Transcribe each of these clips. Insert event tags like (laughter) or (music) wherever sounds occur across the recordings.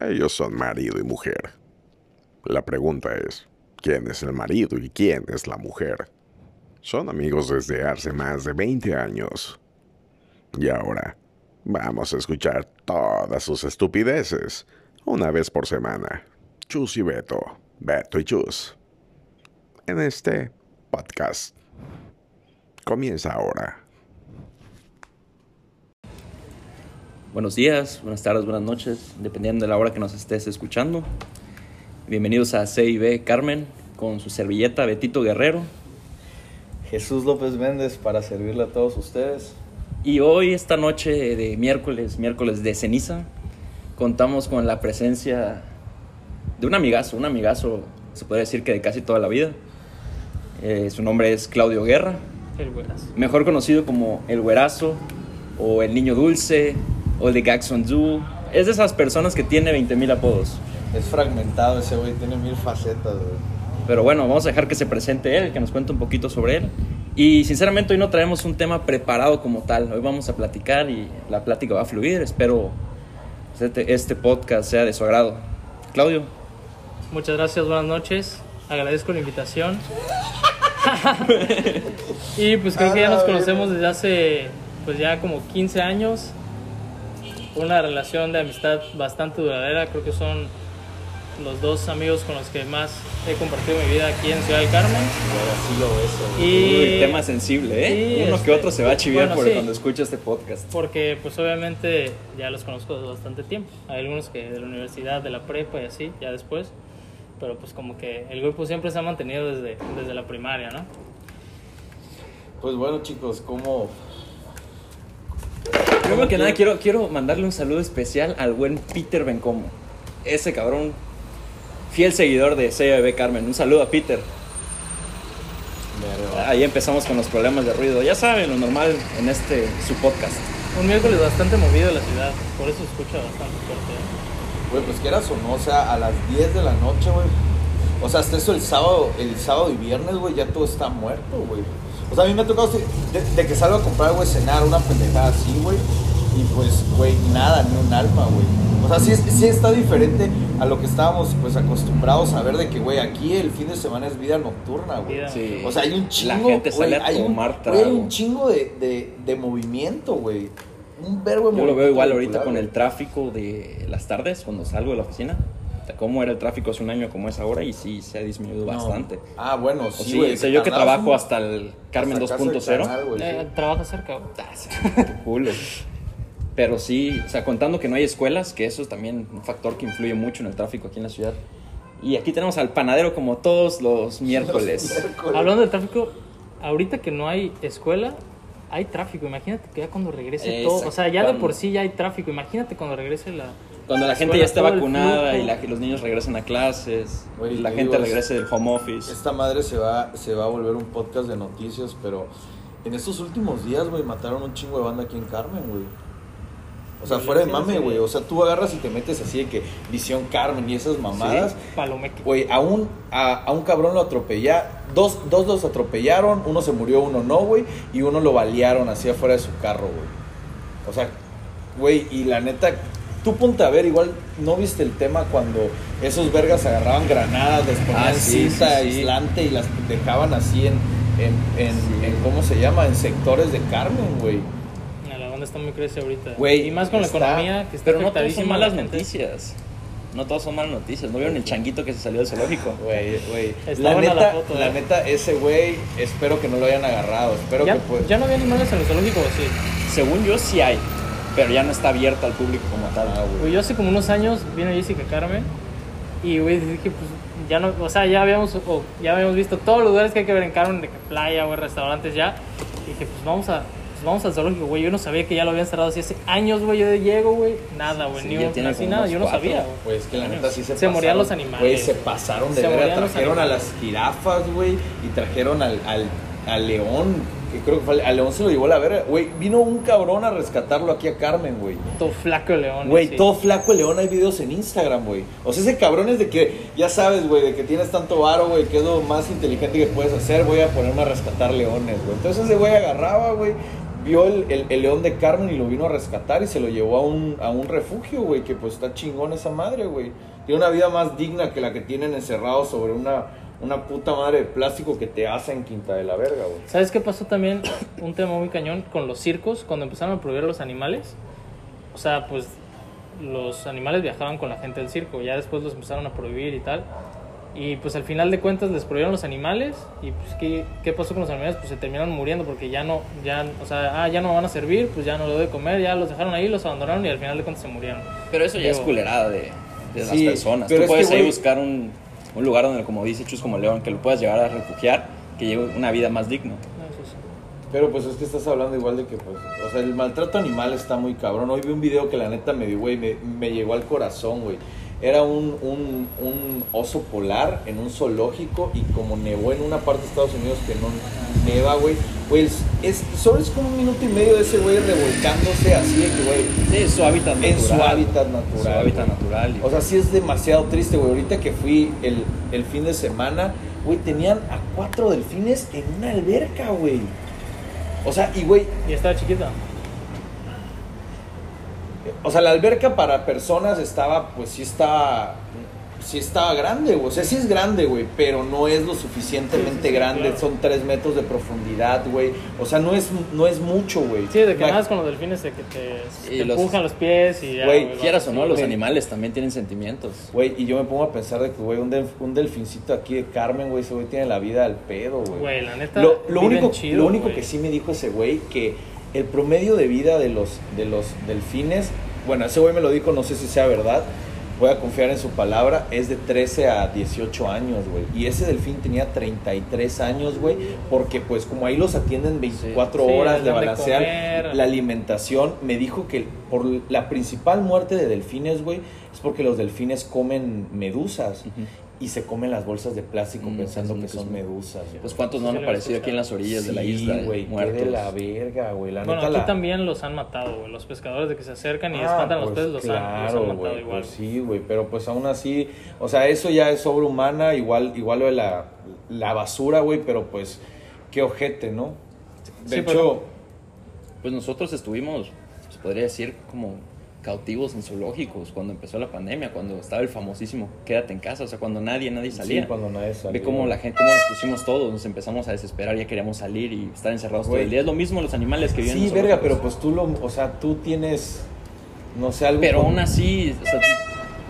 Ellos son marido y mujer. La pregunta es, ¿quién es el marido y quién es la mujer? Son amigos desde hace más de 20 años. Y ahora, vamos a escuchar todas sus estupideces, una vez por semana. Chus y Beto, Beto y Chus. En este podcast. Comienza ahora. Buenos días, buenas tardes, buenas noches, dependiendo de la hora que nos estés escuchando. Bienvenidos a CIB Carmen con su servilleta Betito Guerrero. Jesús López Méndez para servirle a todos ustedes. Y hoy, esta noche de miércoles, miércoles de ceniza, contamos con la presencia de un amigazo, un amigazo, se puede decir que de casi toda la vida. Eh, su nombre es Claudio Guerra, El mejor conocido como El Güerazo, o El Niño Dulce, o el de Gaxon Zoo. Es de esas personas que tiene 20.000 apodos. Es fragmentado ese güey, tiene mil facetas, güey. Pero bueno, vamos a dejar que se presente él, que nos cuente un poquito sobre él. Y sinceramente hoy no traemos un tema preparado como tal. Hoy vamos a platicar y la plática va a fluir. Espero este, este podcast sea de su agrado. Claudio, Muchas gracias, buenas noches. Agradezco la invitación. (laughs) y pues creo que ya nos conocemos desde hace pues ya como 15 años. Una relación de amistad bastante duradera. Creo que son los dos amigos con los que más he compartido mi vida aquí en Ciudad del Carmen. Así lo ves, güey. Y Uy, tema sensible, ¿eh? Sí, Uno este, que otro se va a chiviar bueno, por sí. cuando escucha este podcast. porque pues obviamente ya los conozco desde bastante tiempo. Hay algunos que de la universidad, de la prepa y así, ya después. Pero pues como que el grupo siempre se ha mantenido desde, desde la primaria, ¿no? Pues bueno, chicos, ¿cómo...? Primero que nada, quiero, quiero mandarle un saludo especial al buen Peter Bencomo. Ese cabrón, fiel seguidor de CB Carmen. Un saludo a Peter. Ahí empezamos con los problemas de ruido. Ya saben, lo normal en este, su podcast. Un miércoles bastante movido en la ciudad, por eso escucha bastante fuerte. ¿eh? Güey, pues quieras o no, o sea, a las 10 de la noche, güey. O sea, hasta eso el sábado, el sábado y viernes, güey, ya todo está muerto, güey. O sea, a mí me ha tocado de, de que salgo a comprar, güey, cenar, una pendejada así, güey. Y pues, güey, nada, ni un alma, güey. O sea, sí, es- sí está diferente a lo que estábamos, pues, acostumbrados a ver de que, güey, aquí el fin de semana es vida nocturna, güey. Sí. O sea, hay un La chingo, gente güey, sale a hay un, tomar güey, hay trago. un chingo de, de, de movimiento, güey. Un verbo de Yo lo veo igual ahorita con el tráfico de las tardes, cuando salgo de la oficina. Cómo era el tráfico hace un año, como es ahora, y sí se ha disminuido No. bastante. Ah, bueno, O sí, sí, o sea, yo que trabajo hasta el Carmen hasta casa del 2.0. canal, güey, Eh, sí. Trabaja cerca. Ah, culo. Pero sí, o sea, contando que no hay escuelas, que eso es también un factor que influye mucho en el tráfico aquí en la ciudad. Y aquí tenemos al panadero como todos los miércoles. Hablando de tráfico, ahorita que no hay escuela, hay tráfico. Imagínate que ya cuando regrese todo, o sea, ya de por sí ya hay tráfico. Imagínate cuando regrese la. Cuando la gente escuela, ya esté vacunada y, la- y los niños regresen a clases, Güey, y la te gente digo, regrese del home office. Esta madre se va, se va a volver un podcast de noticias, pero en estos últimos días, güey, mataron un chingo de banda aquí en Carmen, güey. O sea, fuera de sí, mame, güey. O sea, tú agarras y te metes así de que Visión Carmen y esas mamadas. Palomeque. Güey, a un, a, a un cabrón lo atropella, dos, dos los atropellaron, uno se murió, uno no, güey, y uno lo balearon así afuera de su carro, güey. O sea, güey, y la neta, tú ponte a ver, igual, ¿no viste el tema cuando esos vergas agarraban granadas, les ponían Ah, sí, cinta sí, sí. aislante y las dejaban así en, en, en, Sí. en, ¿cómo se llama? En sectores de Carmen, güey. Crece ahorita. Güey, y más con la economía que está Pero no todos son malas noticias. No todos son malas noticias. ¿No vieron el changuito que se salió del zoológico? Güey, güey. La neta, la foto, la eh. neta, ese güey, espero que no lo hayan agarrado. Espero ¿Ya, que pues. ya no había animales en el zoológico, ¿o sí? Según yo sí hay, pero ya no está abierta al público como tal. Ah, güey. Yo hace como unos años vino Jessica Carmen y güey dije pues ya no, o sea, ya habíamos o ya habíamos visto todos los lugares que hay que ver en Carmen, de playa, güey, restaurantes ya. Y dije, pues vamos a pues vamos al zoológico, güey. Yo no sabía que ya lo habían cerrado así hace años, güey. Yo llego, güey, nada, güey, Sí, ni un así nada, yo no cuatro. sabía, güey. Güey, es que la neta sí se Se morían los animales. Güey, se pasaron de Se los Trajeron a las jirafas, güey, y trajeron al, al, al león. Que creo que fue, al león se lo llevó la verga. Güey, vino un cabrón a rescatarlo aquí a Carmen, güey. Todo flaco el león. Güey, sí. todo flaco el león, hay videos en Instagram, güey. O sea, ese cabrón es de que, ya sabes, güey, de que tienes tanto varo, güey, que es lo más inteligente que puedes hacer. Voy a ponerme a rescatar leones, güey. Entonces ese güey agarraba, güey, vio el, león de Carmen y lo vino a rescatar y se lo llevó a un, a un refugio, güey, que pues está chingón esa madre, güey. Tiene una vida más digna que la que tienen encerrados sobre una, una puta madre de plástico que te hace en Quinta de la Verga, güey. ¿Sabes qué pasó también? (coughs) Un tema muy cañón con los circos, cuando empezaron a prohibir los animales. O sea, pues los animales viajaban con la gente del circo, ya después los empezaron a prohibir y tal. Y pues al final de cuentas les prohibieron los animales y pues ¿qué, qué pasó con los animales? Pues se terminaron muriendo porque ya no, ya, o sea, ah, ya no van a servir, pues ya no lo debe comer, ya los dejaron ahí, los abandonaron y al final de cuentas se murieron. Pero eso ya es Digo, culerada de, de las Sí, personas. pero Tú es puedes que, ahí buscar un, un lugar donde, como dice Chus como León, que lo puedas llevar a refugiar, que lleve una vida más digna. Eso sí. Pero pues es que estás hablando igual de que, pues, o sea, el maltrato animal está muy cabrón. Hoy vi un video que la neta me dio, güey, me, me llegó al corazón, güey. Era un, un, un oso polar en un zoológico y como nevó en una parte de Estados Unidos que no neva, güey, pues es, solo es como un minuto y medio de ese güey revolcándose así de que, güey, Sí, su hábitat natural. en su hábitat natural. Su hábitat natural. O sea, sí es demasiado triste, güey. Ahorita que fui el, el fin de semana, güey, tenían a cuatro delfines en una alberca, güey. O sea, y güey, Y estaba chiquita. O sea, la alberca para personas estaba, pues sí estaba, sí estaba grande, güey. O sea, sí es grande, güey, pero no es lo suficientemente Sí, sí, sí, grande. claro. Son tres metros de profundidad, güey. O sea, no es, no es mucho, güey. Sí, de que nadas con los delfines de que te, te los- empujan los pies y ya. Güey, Quieras o no, los animales también tienen sentimientos. Güey, y yo me pongo a pensar de que, güey, un, delf- un delfincito aquí de Carmen, güey, ese güey tiene la vida al pedo, güey. Güey, la neta. Lo, lo único, chido, lo único que sí me dijo ese güey, que el promedio de vida de los, de los delfines, bueno, ese güey me lo dijo, no sé si sea verdad, voy a confiar en su palabra, es de 13 a 18 años, güey. Y ese delfín tenía 33 años, güey, porque pues como ahí los atienden 24 Sí, horas, les le balancean la alimentación, me dijo que por la principal muerte de delfines, güey, es porque los delfines comen medusas. Y se comen las bolsas de plástico Mm, pensando que son medusas. güey. Pues cuántos no han aparecido aquí en las orillas de la Sí, isla, güey, qué muertos. de la verga, güey. La Bueno, neta aquí la... también los han matado, güey. Los pescadores de que se acercan y Ah, espantan los pues, peces, los, han, los han matado güey, igual. pues sí, güey, pero pues aún así, o sea, eso ya es sobrehumana, igual, igual lo de la, la basura, güey, pero pues, qué ojete, ¿no? De Sí, hecho, pero- Pues nosotros estuvimos, se podría decir, como cautivos en zoológicos cuando empezó la pandemia, cuando estaba el famosísimo quédate en casa, o sea, cuando nadie, nadie salía. sí, cuando nadie salía. Ve cómo la gente, cómo nos pusimos todos, nos empezamos a desesperar, ya queríamos salir y estar encerrados todo el día. Es lo mismo los animales que viven en Sí, verga, pero pues tú lo, o sea, tú tienes, no sé, algo Pero con- aún así, o sea,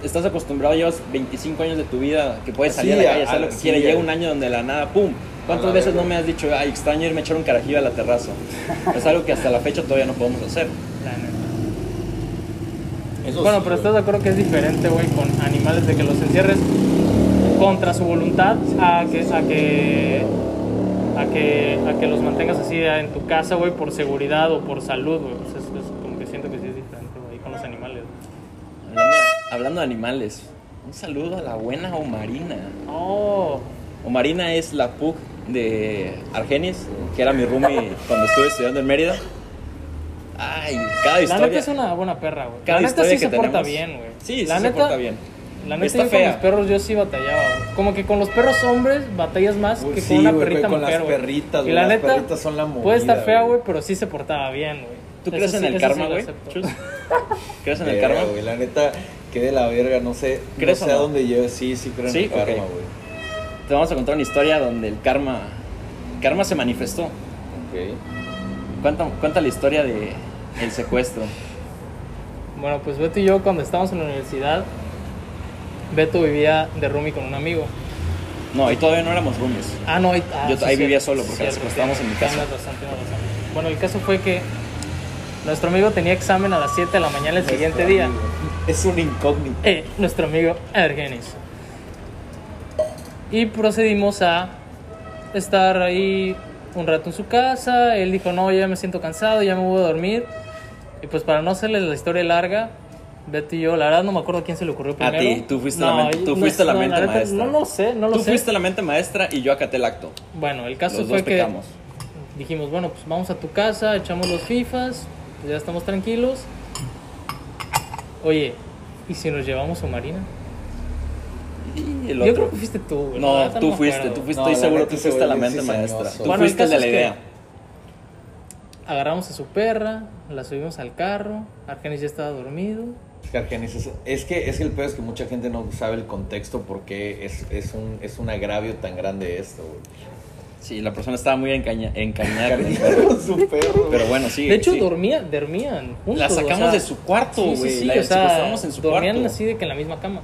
estás acostumbrado, llevas 25 años de tu vida que puedes salir Sí, a la calle, hacer a- lo que sí, quieras. Llega un año donde de la nada, ¡pum! ¿Cuántas veces verga. no me has dicho, ay, extraño irme a echar un carajillo a la terraza? (laughs) es algo que hasta la fecha todavía no podemos hacer. La neta. Eso Bueno, sí, pero estás de acuerdo que es diferente, güey, con animales de que los encierres contra su voluntad a que a que a que a que los mantengas así en tu casa, güey, por seguridad o por salud, güey. Pues es, es como que siento que sí es diferente, güey, con los animales. Hablando de, hablando de animales, un saludo a la buena Omarina. Oh, Omarina es la pug de Argenis, que era mi roomie cuando estuve estudiando en Mérida. Ay, cada la historia. neta es una buena perra, güey. Cada La neta sí que se porta bien, güey. Sí, sí la se neta, porta bien. La neta Está yo con mis perros yo sí batallaba. güey. Como que con los perros hombres batallas más Uy, que sí, con una güey, perrita con las mujer, güey. perritas, Y la las neta perritas son la puede estar movida, fea, güey. pero sí se portaba bien, güey. ¿Tú (laughs) crees en el karma, güey? ¿Crees en el karma? güey, la neta, qué de la verga, no sé, no ¿Crees sé a dónde lleve, sí, sí creo en el karma, güey. Te vamos a contar una historia donde el karma, karma se manifestó. Ok. Cuenta, cuenta la historia de el secuestro. Bueno, pues Beto y yo cuando estábamos en la universidad, Beto vivía de roomie con un amigo. No, ahí todavía no éramos roomies. Ah, no, ahí, ah, Yo sí, ahí vivía solo porque nos acostábamos en mi casa. Bueno, el caso fue que nuestro amigo tenía examen a las 7 de la mañana el siguiente día. Es un incógnito. Eh, nuestro amigo Ergenis. Y procedimos a estar ahí un rato en su casa. Él dijo, no, ya me siento cansado, ya me voy a dormir. Y pues para no hacerles la historia larga, Beto y yo, la verdad no me acuerdo quién se le ocurrió A primero. ti, tú fuiste la mente- tú fuiste la mente maestra. No, no lo sé, no lo Tú sé. fuiste la mente maestra y yo acaté el acto. Bueno, el caso Los fue dos que pecamos. dijimos, bueno, pues vamos a tu casa, echamos los FIFAs, pues ya estamos tranquilos. Oye, ¿y si nos llevamos a Marina? Y el Yo creo que fuiste tú, güey. No, tú fuiste, tú fuiste, No, estoy seguro tú fuiste la mente maestra. Tú fuiste el de la idea. Agarramos a su perra, la subimos al carro, Argenis ya estaba dormido. Es que, Argenis, es, es que es que el peor es que mucha gente no sabe el contexto porque es, es, un, es un agravio tan grande esto, güey. Sí, la persona estaba muy encaña, encañada con su perro. Pero bueno, sí. de hecho, sí. dormía, dormían juntos. La sacamos o sea, de su cuarto, güey. sí, sí, la o sea, en su dormían cuarto. así de que en la misma cama.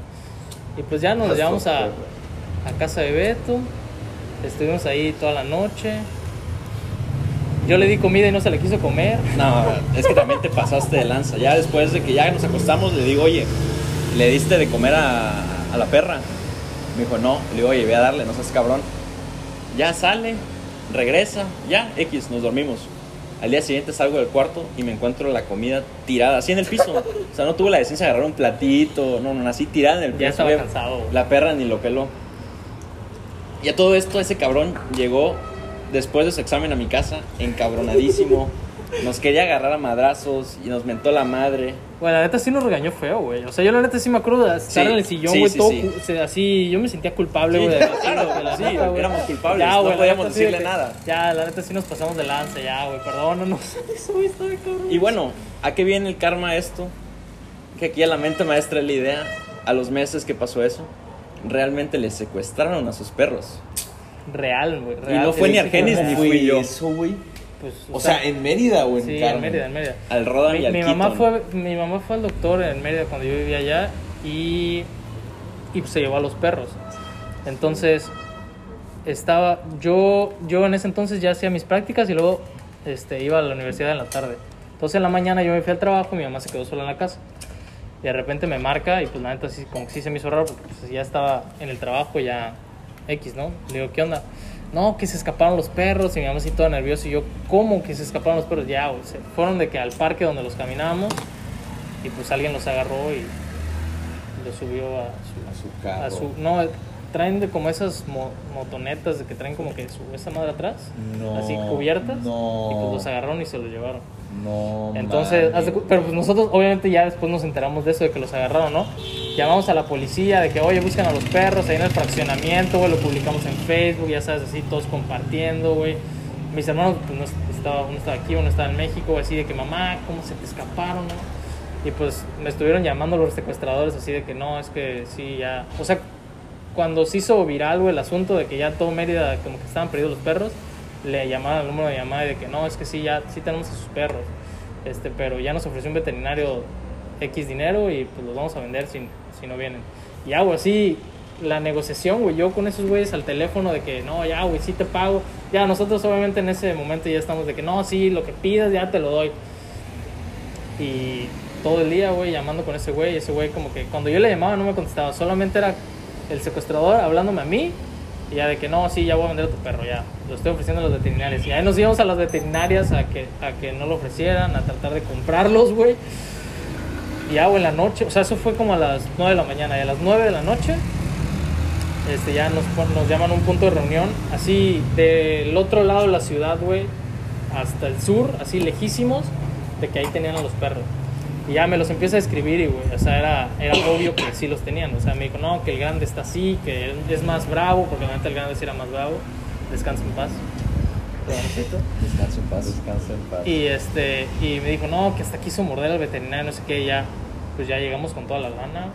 Y pues ya nos llevamos a, a casa de Beto. Estuvimos ahí toda la noche. Yo le di comida y no se le quiso comer. No, es que también te pasaste de lanza. Ya después de que ya nos acostamos, le digo, oye, ¿le diste de comer a, a la perra? Me dijo, no. Le digo, oye, voy a darle, no seas cabrón. Ya sale, regresa, ya, X, nos dormimos. Al día siguiente salgo del cuarto y me encuentro la comida tirada, así en el piso. O sea, no tuve la decencia de agarrar un platito, no, no, así tirada en el piso. Ya estaba cansado. La perra ni lo peló. Y a todo esto, ese cabrón llegó después de su examen a mi casa, encabronadísimo. Nos quería agarrar a madrazos y nos mentó la madre. Bueno, la neta sí nos regañó feo, güey. O sea, yo la neta sí me acuerdo de estar Sí, en el sillón, güey, sí, todo sí. cu- o sea, así. Yo me sentía culpable, Sí, güey. claro, (laughs) de la sí, neta, güey. éramos culpables, no güey, podíamos decirle que- nada. Ya, la neta sí nos pasamos de lanza, ya, güey. Perdónanos. (laughs) Güey. Y bueno, ¿a qué viene el karma esto? Que aquí a la mente maestra es la idea, a los meses que pasó eso, realmente le secuestraron a sus perros. Real, güey. Y real. no fue ni Argenis ni fui yo. Eso, güey. Pues, O sea, en Mérida o en sí, Carmen. en Mérida, en Mérida. Al Rodan y al mi Keaton. mamá fue, mi mamá fue al doctor en Mérida cuando yo vivía allá y, y pues, se llevó a los perros. Entonces, estaba, yo, yo en ese entonces ya hacía mis prácticas y luego este, iba a la universidad en la tarde. Entonces en la mañana yo me fui al trabajo y mi mamá se quedó sola en la casa. Y de repente me marca y pues la neta sí, como que sí se me hizo raro porque pues, ya estaba en el trabajo ya X, ¿no? Le digo, ¿qué onda? No, que se escaparon los perros y mi mamá así toda nerviosa y yo, ¿cómo que se escaparon los perros? Ya, se fueron de que al parque donde los caminábamos y pues alguien los agarró y los subió a su... A su carro. A su no, traen de como esas mo- motonetas de que traen como que su, esa madre atrás, No, así cubiertas, no. y pues los agarraron y se los llevaron. No, Entonces, de pero pues nosotros obviamente ya después nos enteramos de eso, de que los agarraron, ¿no? Llamamos a la policía, de que, oye, buscan a los perros ahí en el fraccionamiento, güey, lo publicamos en Facebook, ya sabes, así, todos compartiendo, güey. Mis hermanos, pues, no estaba, uno estaba aquí, uno estaba en México, así de que, mamá, ¿cómo se te escaparon, no? Y pues me estuvieron llamando los secuestradores, así de que, no, es que sí, ya... O sea, cuando se hizo viral, güey, el asunto de que ya todo Mérida, como que estaban perdidos los perros, le llamaron al número de llamada y de que no, es que sí, ya sí tenemos a sus perros, este, pero ya nos ofreció un veterinario X dinero y pues los vamos a vender si, si no vienen. Y güey, así, la negociación, güey, yo con esos güeyes al teléfono de que no, ya, güey, sí te pago. Ya, nosotros obviamente en ese momento ya estamos de que no, sí, lo que pidas ya te lo doy. Y todo el día, güey, llamando con ese güey, ese güey como que cuando yo le llamaba no me contestaba, solamente era el secuestrador hablándome a mí y ya de que no, sí, ya voy a vender tu perro, ya, lo estoy ofreciendo a los veterinarios. Y ahí nos íbamos a las veterinarias a que, a que no lo ofrecieran, a tratar de comprarlos, güey. Y ya, güey, en la noche, o sea, eso fue como a las 9 de la mañana, y a las 9 de la noche este, ya nos, nos llaman a un punto de reunión, así del otro lado de la ciudad, güey, hasta el sur, así lejísimos, de que ahí tenían a los perros. Y ya me los empieza a escribir y, güey, o sea, era, era obvio que sí los tenían. O sea, me dijo, no, que el grande está así, que es más bravo, porque la neta el grande sí era más bravo. Descansa en paz. Descansa en paz, descansa en paz. Y este, y me dijo, no, que hasta quiso morder al veterinario, no sé qué, y ya, pues ya llegamos con toda la lana.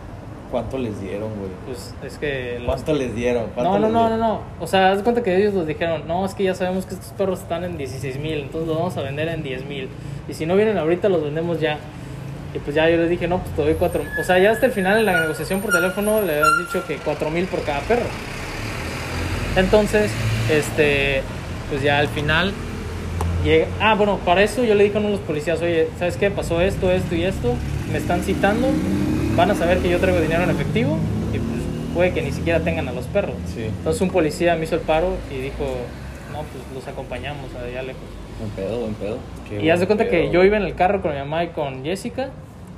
¿Cuánto les dieron, güey? Pues es que. los- ¿Cuánto les dieron? ¿Cuánto No, no, no, no, no. O sea, haz de cuenta que ellos nos dijeron, no, es que ya sabemos que estos perros están en 16 mil, entonces los vamos a vender en 10 mil. Y si no vienen ahorita, los vendemos ya. Y pues ya yo les dije, no, pues te doy 4 O sea, ya hasta el final en la negociación por teléfono le habían dicho que 4 mil por cada perro. Entonces, este, pues ya al final llega. Ah, bueno, para eso yo le dije a uno de los policías, oye, ¿sabes qué? Pasó esto, esto y esto. Me están citando, van a saber que yo traigo dinero en efectivo y pues puede que ni siquiera tengan a los perros. Sí. Entonces un policía me hizo el paro y dijo, no, pues los acompañamos allá lejos. Buen pedo, buen pedo. Qué y haz de cuenta que pedo, yo güey. iba en el carro con mi mamá y con Jessica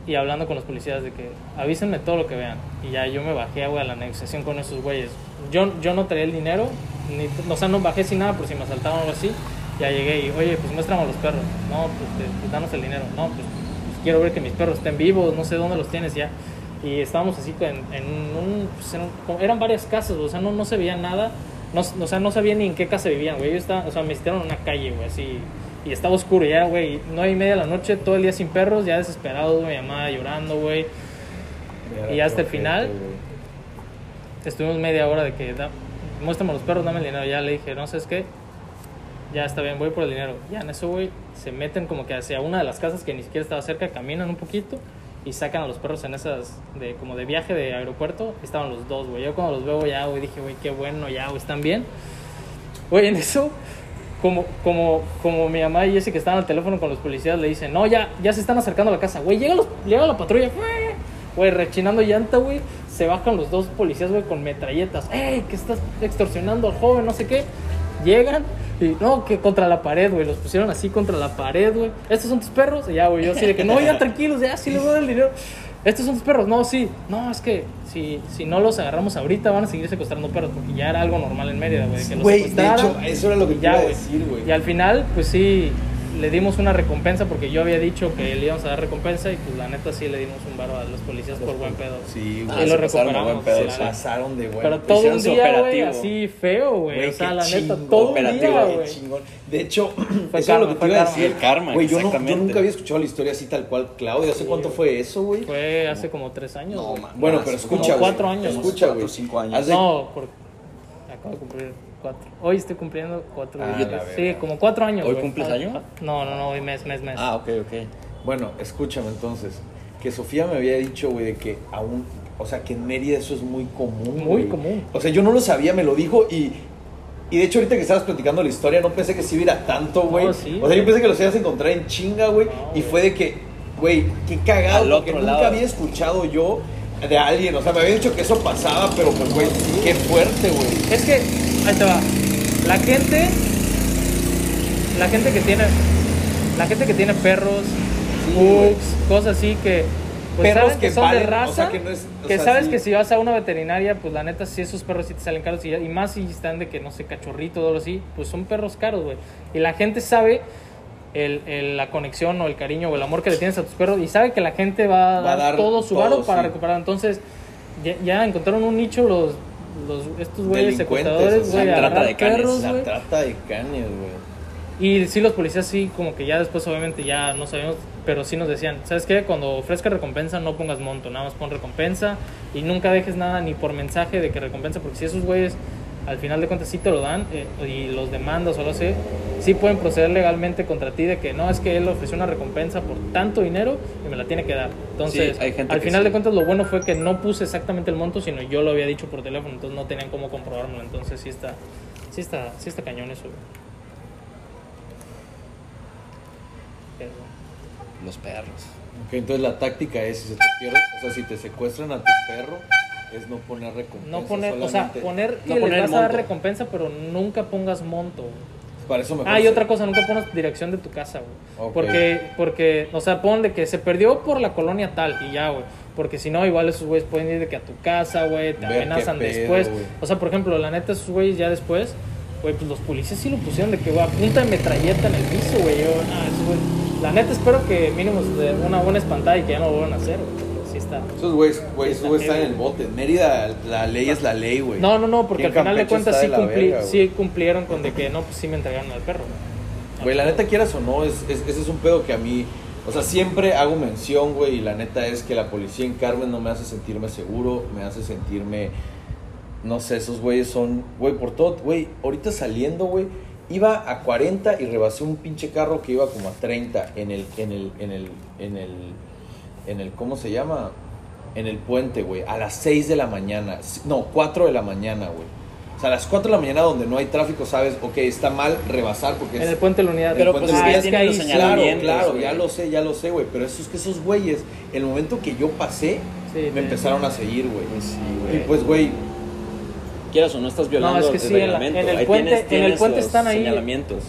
y hablando con los policías de que avísenme todo lo que vean. Y ya yo me bajé güey, a la negociación con esos güeyes. Yo, yo no traía el dinero, ni, o sea, no bajé sin nada por si me asaltaban o algo así. Ya llegué y, oye, pues muéstrame a los perros. No, pues, te- pues, danos el dinero. No, pues, pues, quiero ver que mis perros estén vivos, no sé dónde los tienes ya. Y estábamos así en, en un, pues, en un- eran varias casas, o sea, no, no se veía nada. No, o sea, no sabía ni en qué casa vivían, güey. Ellos estaban, o sea, me hicieron en una calle, güey, así. Y estaba oscuro, ya, güey, nueve y media de la noche, todo el día sin perros, ya desesperado, mi mamá llorando, güey. Y hasta el final, estuvimos media hora de que, da, muéstrame los perros, dame el dinero. Ya le dije, no sabes qué, ya está bien, voy por el dinero. Ya en eso, güey, se meten como que hacia una de las casas que ni siquiera estaba cerca, caminan un poquito y sacan a los perros en esas, de como de viaje de aeropuerto. Estaban los dos, güey. Yo cuando los veo, ya, güey, dije, güey, qué bueno, ya, güey, están bien. Güey, en eso, como, como, como mi mamá y ese que estaban al teléfono con los policías, le dicen, no, ya, ya se están acercando a la casa. Güey, llega, los, llega la patrulla, güey, güey, rechinando llanta, güey. Se bajan los dos policías, güey, con metralletas. ¡Ey, que estás extorsionando al joven, no sé qué! Llegan y, no, que contra la pared, güey. Los pusieron así contra la pared, güey. ¿Estos son tus perros? Y ya, güey, yo así de que, no, ya tranquilos, ya, sí le voy a dar el dinero. ¿Estos son tus perros? No, sí. No, es que si, si no los agarramos ahorita van a seguir secuestrando perros porque ya era algo normal en Mérida, güey. Que los Güey, de hecho, eso era lo que ya, iba a decir, güey. Y al final, pues sí, le dimos una recompensa porque yo había dicho que le íbamos a dar recompensa y pues la neta sí le dimos un varo a los policías por buen pedo. Sí, Ah, güey. y se lo pasaron recuperamos. buen sí, Se la- pasaron de güey. Pero todo un día, güey, así feo, güey. O sea, la neta, todo un operativo, día, qué güey. chingón. De hecho, (clears throat) Fue eso es lo que te iba a decir. El karma, Güey, yo, no- yo exactamente. nunca había escuchado la historia así tal cual, Claudio. ¿Hace cuánto fue eso, güey? Fue hace como tres años. No, man. Bueno, pero escucha, güey. cuatro años. Escucha, güey. cinco años. No, por... acabo de cumplir cuatro. Hoy estoy cumpliendo cuatro. Ah, la sí, como cuatro años. ¿Hoy güey. cumples Ah, año? ah, No, no, no, hoy mes, mes, mes. Ah, ok, ok. Bueno, escúchame entonces. Que Sofía me había dicho, güey, de que aún. O sea, que en Mérida eso es muy común. Muy común. O sea, yo no lo sabía, me lo dijo y. Y de hecho, ahorita que estabas platicando la historia, no pensé que sí hubiera tanto, güey. No, sí, o sea, yo pensé que los ibas a encontrar en chinga, güey. No, y fue de que, güey, qué cagado, Al porque otro nunca lado. había escuchado yo de alguien. O sea, me había dicho que eso pasaba, pero pues, güey, qué fuerte, güey. Es que, ahí te va. La gente, la gente que tiene, la gente que tiene perros, Sí, pugs, cosas así que, pues Perros saben que, que son valen, de o raza, sea, que no es- o que sea, sabes sí. que si vas a una veterinaria, pues la neta si esos perros sí te salen caros y, y más si están de que no sé cachorrito o algo así, pues son perros caros, güey. Y la gente sabe el, el- la conexión o el cariño o el amor que le tienes a tus perros y sabe que la gente va a Va dar, dar todo su varo para sí. recuperar. Entonces, ya, ya encontraron un nicho los, los estos güeyes secuestradores, o sea, güey, de trata de canes, perros, La güey. trata de canes, güey. Y sí, los policías sí, como que ya después obviamente ya no sabíamos, pero sí nos decían, ¿sabes qué? Cuando ofrezca recompensa no pongas monto, nada más pon recompensa y nunca dejes nada ni por mensaje de que recompensa, porque si esos güeyes al final de cuentas sí te lo dan eh, y los demandas o lo sé, sí pueden proceder legalmente contra ti de que no, es que él ofreció una recompensa por tanto dinero y me la tiene que dar. Entonces, Sí, hay gente al final sí. de cuentas lo bueno fue que no puse exactamente el monto, sino yo lo había dicho por teléfono, entonces no tenían cómo comprobármelo, entonces sí está, sí está, sí está cañón eso. Pero- Los perros. Ok, entonces la táctica es, si se te pierde, o sea, si te secuestran a tu perro, es no poner recompensa. No poner, o sea, poner que No les poner vas a dar recompensa, pero nunca pongas monto. güey. Para eso mejor Ah, y otra cosa, nunca pones dirección de tu casa, güey. Ok. Porque, porque, o sea, pon de que se perdió por la colonia tal y ya, güey. Porque si no, igual esos güeyes pueden ir de que a tu casa, güey, te Ver amenazan pedo, después. güey. O sea, por ejemplo, la neta, esos güeyes ya después, güey, pues los policías sí lo pusieron de que, güey, punta de metralleta en el piso, güey. Yo, ah, esos güeyes. La neta, espero que mínimo den una buena espantada y que ya no lo vuelvan a hacer, güey. Está. Esos güeyes, güey, Está esos güeyes están en el bote. En Mérida, la ley es la ley, güey. No, no, no, porque al final de cuentas sí, de cumpli- verga, sí cumplieron con de que no, pues sí me entregaron al perro. güey. Güey, la neta, quieras o no, es, es- ese es un pedo que a mí. O sea, siempre hago mención, güey, y la neta es que la policía en Carmen no me hace sentirme seguro, me hace sentirme. No sé, esos güeyes son. Güey, por todo. Güey, ahorita saliendo, güey, iba a 40 y rebasé un pinche carro que iba como a 30 en el. En el. En el. En el. En el ¿Cómo se llama? En el puente, güey, a las 6 de la mañana. No, 4 de la mañana, güey. O sea, a las 4 de la mañana donde no hay tráfico, sabes, ok, está mal rebasar porque es En el puente de la unidad. Pero, el pues, puente es de que la- tienen los sí, Claro, señalamientos, claro, ya lo sé, ya lo sé, güey. Pero eso es que esos güeyes, el momento que yo pasé, Sí, me empezaron a seguir, güey. Pues sí, Y güey. pues, güey, Quieras o no estás violando No, es que el sí, en la- reglamento. en el Ahí puente- tienes- en el están ahí. señalamientos.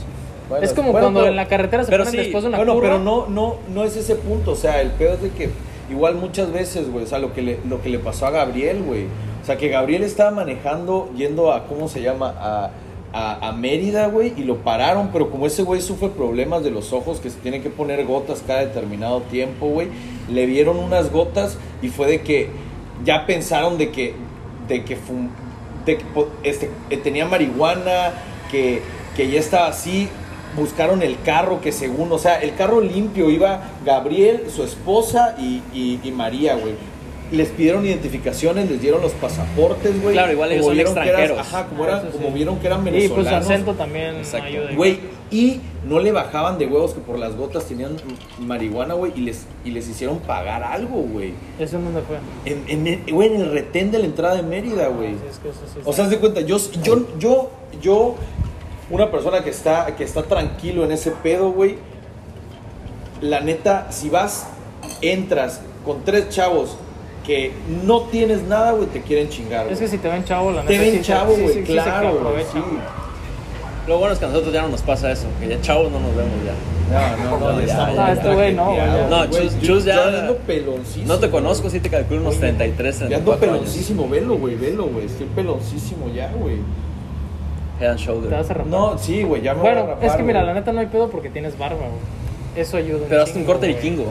Bueno, es como bueno, cuando pero- en la carretera se pero ponen sí, después de una Bueno, curva. pero no, no, no es ese punto. O sea, el pedo es de que igual muchas veces, güey, o sea, lo que le, lo que le pasó a Gabriel, güey. O sea, que Gabriel estaba manejando, yendo a, ¿cómo se llama? A, a, a Mérida, güey, y lo pararon, pero como ese güey sufre problemas de los ojos, que se tiene que poner gotas cada determinado tiempo, güey, le vieron unas gotas y fue de que ya pensaron de que, de que, fum- de que po- este, eh, tenía marihuana, que, que ya estaba así, buscaron el carro que según, o sea, el carro limpio iba Gabriel, su esposa y, y- y María, güey. Les pidieron identificaciones, les dieron los pasaportes, güey. Claro, igual ellos Como son vieron que eras- extranjeros. ajá, como, era- sí. como vieron que eran Y pues venezolanos. su acento también Exacto. ayuda. Güey, y no le bajaban de huevos que por las gotas tenían marihuana, güey, y les, y les hicieron pagar algo, güey. ¿Eso en dónde fue? En, en, el- güey, en el retén de la entrada de Mérida, güey. Sí, es que eso sí O sea, haz de cuenta, yo, yo, yo, yo, una persona que está, que está tranquilo en ese pedo, güey, la neta, si vas, entras con tres chavos que no tienes nada, güey, te quieren chingar, Es que si te ven chavo, la neta. Te ven sí chavo, güey, sí, sí se claro. Lo bueno es que a nosotros ya no nos pasa eso, que ya chavos no nos vemos ya. No, no, no, No, ya ya, este güey no, ya. No. Chus- ya- yo ando peloncísimo. No te conozco, sí te calculo unos Oye, 33, Ya ando 34 años. peloncísimo, velo, güey, velo, güey. Estoy peloncísimo ya, güey. Head and Te vas a rapar. No, sí, güey, ya me voy a Bueno, rapar, es que mira, güey. la neta no hay pedo porque tienes barba, güey. Eso ayuda. Pero hazte un corte güey. vikingo.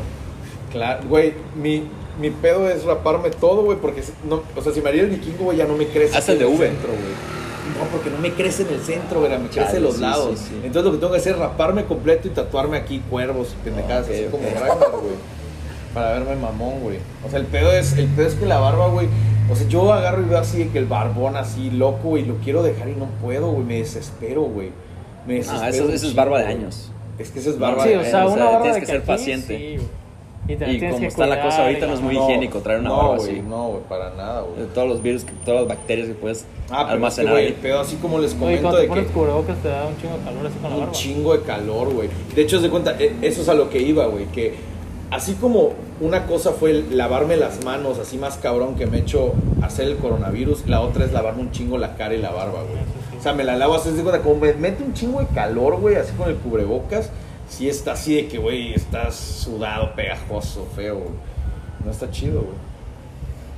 Claro, güey, mi, mi pedo es raparme todo, güey, porque, si- no, o sea, si me haría el vikingo, güey, ya no me crece. Haz el de V. centro, güey. No, porque no me crece en el centro, güey, me crece Chale, en los sí, lados. sí, sí. Entonces lo que tengo que hacer es raparme completo y tatuarme aquí cuervos y pendejadas, Ok, así ok. como Ragnar, güey. Para verme mamón, güey. O sea, el pedo es, el pedo es que la barba, güey. O sea, yo agarro y veo así que el barbón así loco, güey, lo quiero dejar y no puedo, güey. Me desespero, güey. Me desespero. Ah, eso, un eso es barba de años. Es que eso es barba Sí, de o Eh, sea, o una sea, barba tienes de que ser aquí, paciente. sí, y Y como que está la cosa ahorita, no es muy No, higiénico traer una no, barba güey, así. No, güey, para nada, güey. De todos los virus, todas las bacterias que puedes Ah, pero es que, almacenar el pedo así como les comento de pones que cubrebocas te da un chingo de calor así con la un barba. chingo de calor, güey. De hecho, de cuenta, eh, eso es a lo que iba, güey, que así como una cosa fue el lavarme las manos, así más cabrón que me he hecho hacer el coronavirus, la otra es lavarme un chingo la cara y la barba, güey. O sea, me la lavo así, haz de cuenta, como me mete un chingo de calor, güey, así con el cubrebocas, sí está así de que, güey, estás sudado, pegajoso, feo, güey. No está chido, güey.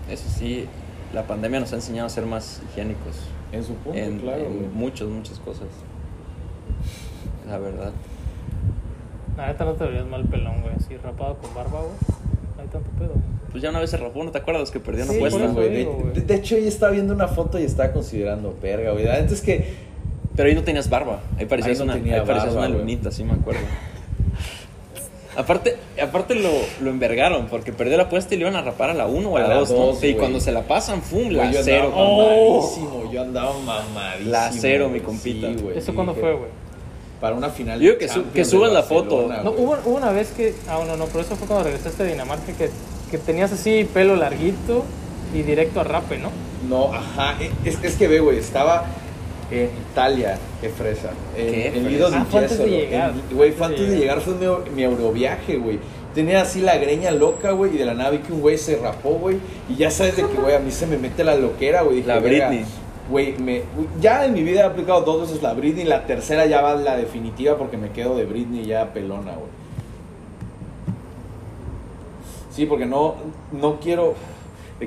Eso sí, la pandemia nos ha enseñado a ser más higiénicos. En su punto, en, claro, en güey. muchas, muchas cosas. La verdad. La neta no te verías mal pelón, güey. Así rapado con barba, güey. No hay tanto pedo. Pues ya una vez se rapó, ¿no te acuerdas que perdió una Sí, apuesta? por eso güey. De, digo, güey. de- de hecho, yo estaba viendo una foto y estaba considerando verga, güey. La neta es que Pero ahí no tenías barba. Ahí parecías Ahí no una, ahí parecías barba, una lunita, sí me acuerdo. Aparte, aparte lo, lo envergaron porque perdió la apuesta y le iban a rapar a la 1 o a A la la 2, ¿no? dos, Y cuando se la pasan, ¡fum! La Güey, yo 0. andaba mamadísimo, yo andaba mamadísimo. La cero, mi compita. sí, güey, ¿Eso cuándo fue, güey? Para una final Digo de que su- que suban la foto. No, hubo, hubo una vez que. Ah, no, no, pero eso fue cuando regresaste a Dinamarca que, que tenías así pelo larguito y directo a rape, ¿no? No, ajá. Es, es que ve, güey, estaba en Italia, qué fresa. En, Qué en fresa. Lido Ah, fue antes de Jesolo. llegar. En- Güey, fue antes de llegar, fue mi, mi euroviaje, güey. Tenía así la greña loca, güey, y de la nada vi que un güey se rapó, güey. Y ya sabes de que, güey, a mí se me mete la loquera, güey. La "Verga, Britney". Güey, me, ya en mi vida he aplicado dos veces la Britney. La tercera ya va la definitiva porque me quedo de Britney ya pelona, güey. Sí, porque no, no quiero.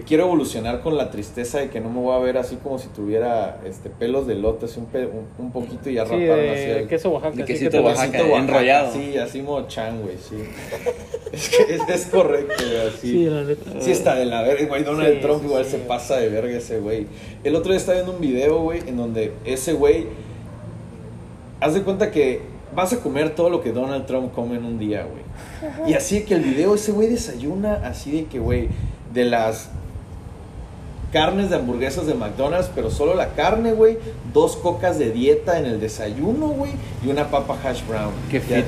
Quiero evolucionar con la tristeza de que no me voy a ver así como si tuviera este pelos de lote, así un, pe- un, un poquito y ya Sí, raparme así. de el- queso Oaxaca. De así quesito que te- Oaxaca. Quesito enrollado. Sí, así mochan, güey, sí. (laughs) es, que es, es correcto, güey, así. Sí, la neta. Sí está de la verga, güey. Donald Sí, Trump sí, igual sí, se pasa de verga ese güey. El otro día estaba viendo un video, güey, en donde ese güey... Haz de cuenta que vas a comer todo lo que Donald Trump come en un día, güey. Y así que el video, ese güey desayuna así de que, güey, de las carnes de hamburguesas de McDonald's, pero solo la carne, güey, dos cocas de dieta en el desayuno, güey, y una papa hash brown. Qué fit.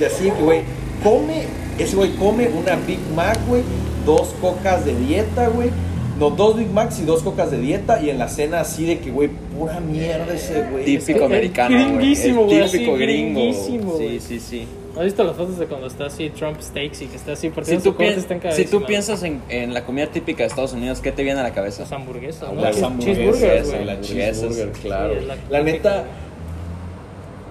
Y así de que, güey, come, ese güey come una Big Mac, güey, dos cocas de dieta, güey. No, dos Big Macs y dos cocas de dieta. Y en la cena así de que, güey, pura mierda ese güey. Típico Es americano. güey. gringuísimo, güey, así, Típico gringo. gringuísimo, Sí, sí, sí. ¿Has visto las fotos de cuando está así Trump Steaks y que está así Si partiendo tú, su corte? pien- Está si tú piensas en, en la comida típica de Estados Unidos, ¿qué te viene a la cabeza? Las hamburguesas, ¿no? Las hamburguesas, güey, la Hamburguesas. cheeseburger, claro. Sí, la la, neta,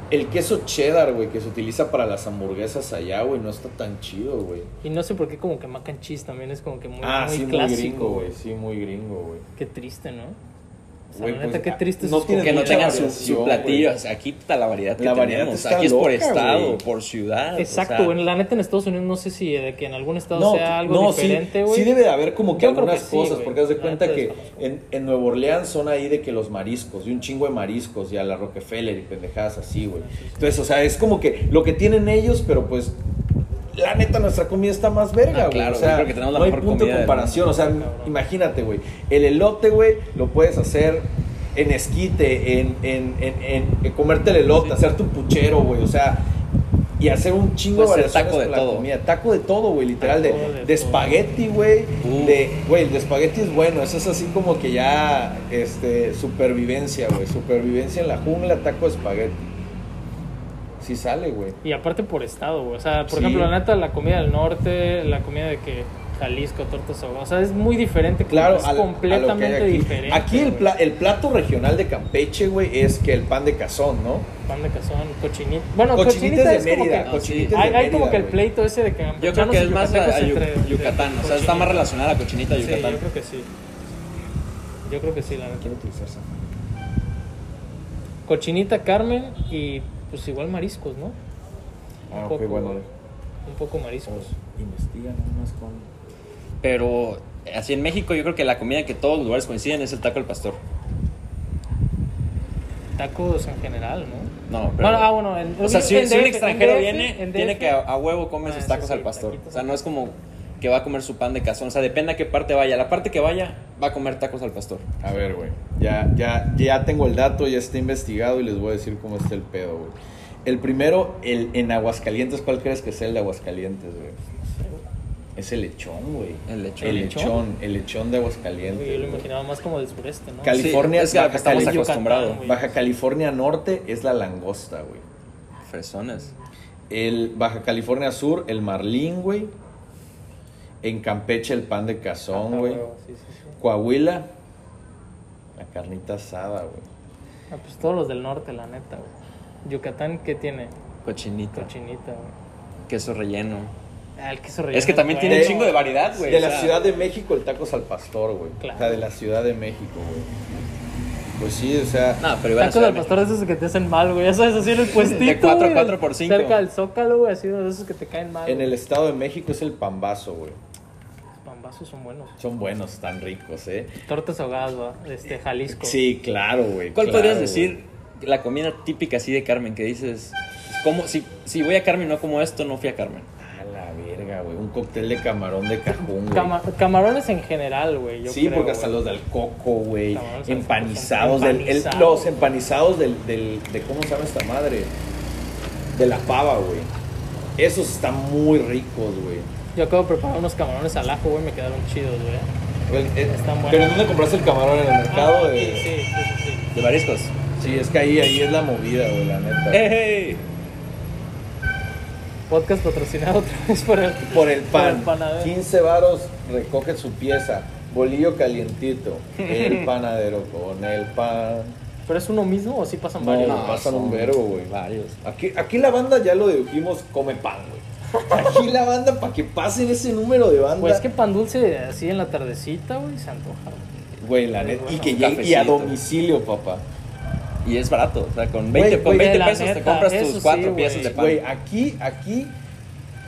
el queso cheddar, güey, que se utiliza para las hamburguesas allá, güey, no está tan chido, güey. Y no sé por qué como que mac and cheese también es como que muy, Ah, muy sí, muy clásico, gringo, güey. Sí, muy gringo, güey. Qué triste, ¿no? Güey, la pues, neta, qué triste no sus tiene que no tengan su, su platillo. güey. Aquí está la variedad que La variedad tenemos. está Aquí es por estado, güey. por ciudad. Exacto, o sea, güey. La neta en Estados Unidos no sé si de que en algún estado No, sea algo no, diferente, güey. sí debe de haber como que Yo algunas que sí, cosas, porque haz de cuenta que en, en Nueva Orleans son ahí de que los mariscos, y un chingo de mariscos, y a la Rockefeller y pendejadas así, güey. Entonces, o sea, es como que lo que tienen ellos, pero pues la neta nuestra comida está más verga, Ah, güey. claro, o sea, yo creo que tenemos la no hay mejor punto de comparación, o sea, Cabrón. imagínate, güey, el elote, güey, lo puedes hacer en esquite, en, en, en, en- en comerte el elote, Sí. hacerte un puchero, güey, o sea, y hacer un chingo de variaciones taco de con la todo. comida. Taco de todo, güey, literal, de, de espagueti, güey, Uh. de, güey, el de espagueti es bueno, eso es así como que ya, este, supervivencia, güey, supervivencia en la jungla, taco de espagueti. Sí sale, güey. Y aparte por estado, güey. O sea, por Sí. ejemplo, la neta, la comida del norte, la comida de que Jalisco, tortas ahogadas. O sea, es muy diferente. Claro, es a, a completamente aquí. diferente. Aquí el, güey. pla- el plato regional de Campeche, güey, es que el pan de cazón, ¿no? Pan de cazón, cochinita. Bueno, Cochinita cochinita, es de es como Mérida, que. cochinita hay, de hay como Mérida, que el pleito ese de que Yo creo que es más a, yucatecos a Yu- entre- de Yucatán. O sea, está más relacionada a cochinita a Sí, Yucatán. yo creo que sí. Yo creo que sí, la neta. Quiero utilizar esa. Cochinita, Carmen y pues igual mariscos, ¿no? Ah, Un poco, bueno. Un poco mariscos. Investiga nada más con... Pero así en México yo creo que la comida que todos los lugares coinciden es el taco del pastor. Tacos en general, ¿no? No, pero... Bueno, ah, bueno, en- o sea, si, en si un extranjero DF, viene, en tiene que a, a huevo come Ah, sus tacos sí, al pastor. O sea, al no es como que va a comer su pan de cazón. O sea, depende a qué parte vaya. La parte que vaya, va a comer tacos al pastor. A ver, güey. Ya, ya, ya tengo el dato, ya está investigado y les voy a decir cómo está el pedo, güey. El primero, el en Aguascalientes, ¿cuál crees que sea el de Aguascalientes, güey? Es el lechón, güey. El lechón. El ¿El lechón, el lechón de Güey, Aguascalientes. Yo lo imaginaba más como del sureste, ¿no? Cali- California, Sí, es que Baja que estamos Cali- acostumbrados. Yucatán. Baja California Norte es la langosta, güey. Fresones. El Baja California Sur, el marlín, güey. En Campeche, el pan de cazón, güey. huevo, sí, sí, sí. Coahuila, la carnita asada, güey. Ah, pues todos los del norte, la neta, güey. Yucatán, ¿qué tiene? Cochinita. Cochinita, güey. Queso relleno. Ah, el queso relleno. Es que también tiene un chingo de variedad, güey. De o la Ciudad de México, el tacos al pastor, güey. Claro. O sea, de la Ciudad de México, güey. Pues sí, o sea. No, pero igual Tacos al pastor de esos que te hacen mal, güey. Ya sabes, así en el (laughs) puestito. De cuatro, güey, cuatro por cinco. Cerca del zócalo, güey. Así de esos que te caen mal. En güey. el Estado de México es el pambazo, güey. Son buenos. Son buenos, están ricos, ¿eh? Tortas ahogadas, va. Este, Jalisco. Sí, claro, güey. ¿Cuál claro, podrías decir la comida típica así de Carmen? Que dices, ¿cómo, si, si voy a Carmen y no como esto, no fui a Carmen. A la verga, güey. Un cóctel de camarón de güey. Cama- camarones en general, güey. Sí, creo, porque hasta güey. los del coco, güey. Empanizados. coco, Del, el- los empanizados del, del, de, ¿cómo se llama esta madre? De la pava, güey. Esos están muy ricos, güey. Yo acabo de preparar unos camarones al ajo, güey. Me quedaron chidos, güey. Están buenos. Pero ¿en dónde compraste el camarón? ¿En el mercado? Ah, de... sí, sí, sí, sí. ¿De mariscos? Sí, es que ahí, ahí es la movida, güey, la neta. ¡Ey! Podcast patrocinado otra vez por el, Por el pan. Por el panadero. 15 varos recoge su pieza. Bolillo calientito. El (laughs) panadero con el pan. ¿Pero es uno mismo o sí pasan No, varios? no, pasan un verbo, güey. Varios. Aquí, aquí la banda ya lo dedujimos, come pan, güey. Aquí la banda, para que pasen ese número de banda. Pues es que pan dulce así en la tardecita, güey, se antoja. güey. La neta. Y que llegue y a domicilio, papá. Y es barato. O sea, con Güey, 20, con güey, 20 la pesos te compras tus cuatro piezas de pan. Güey, aquí, aquí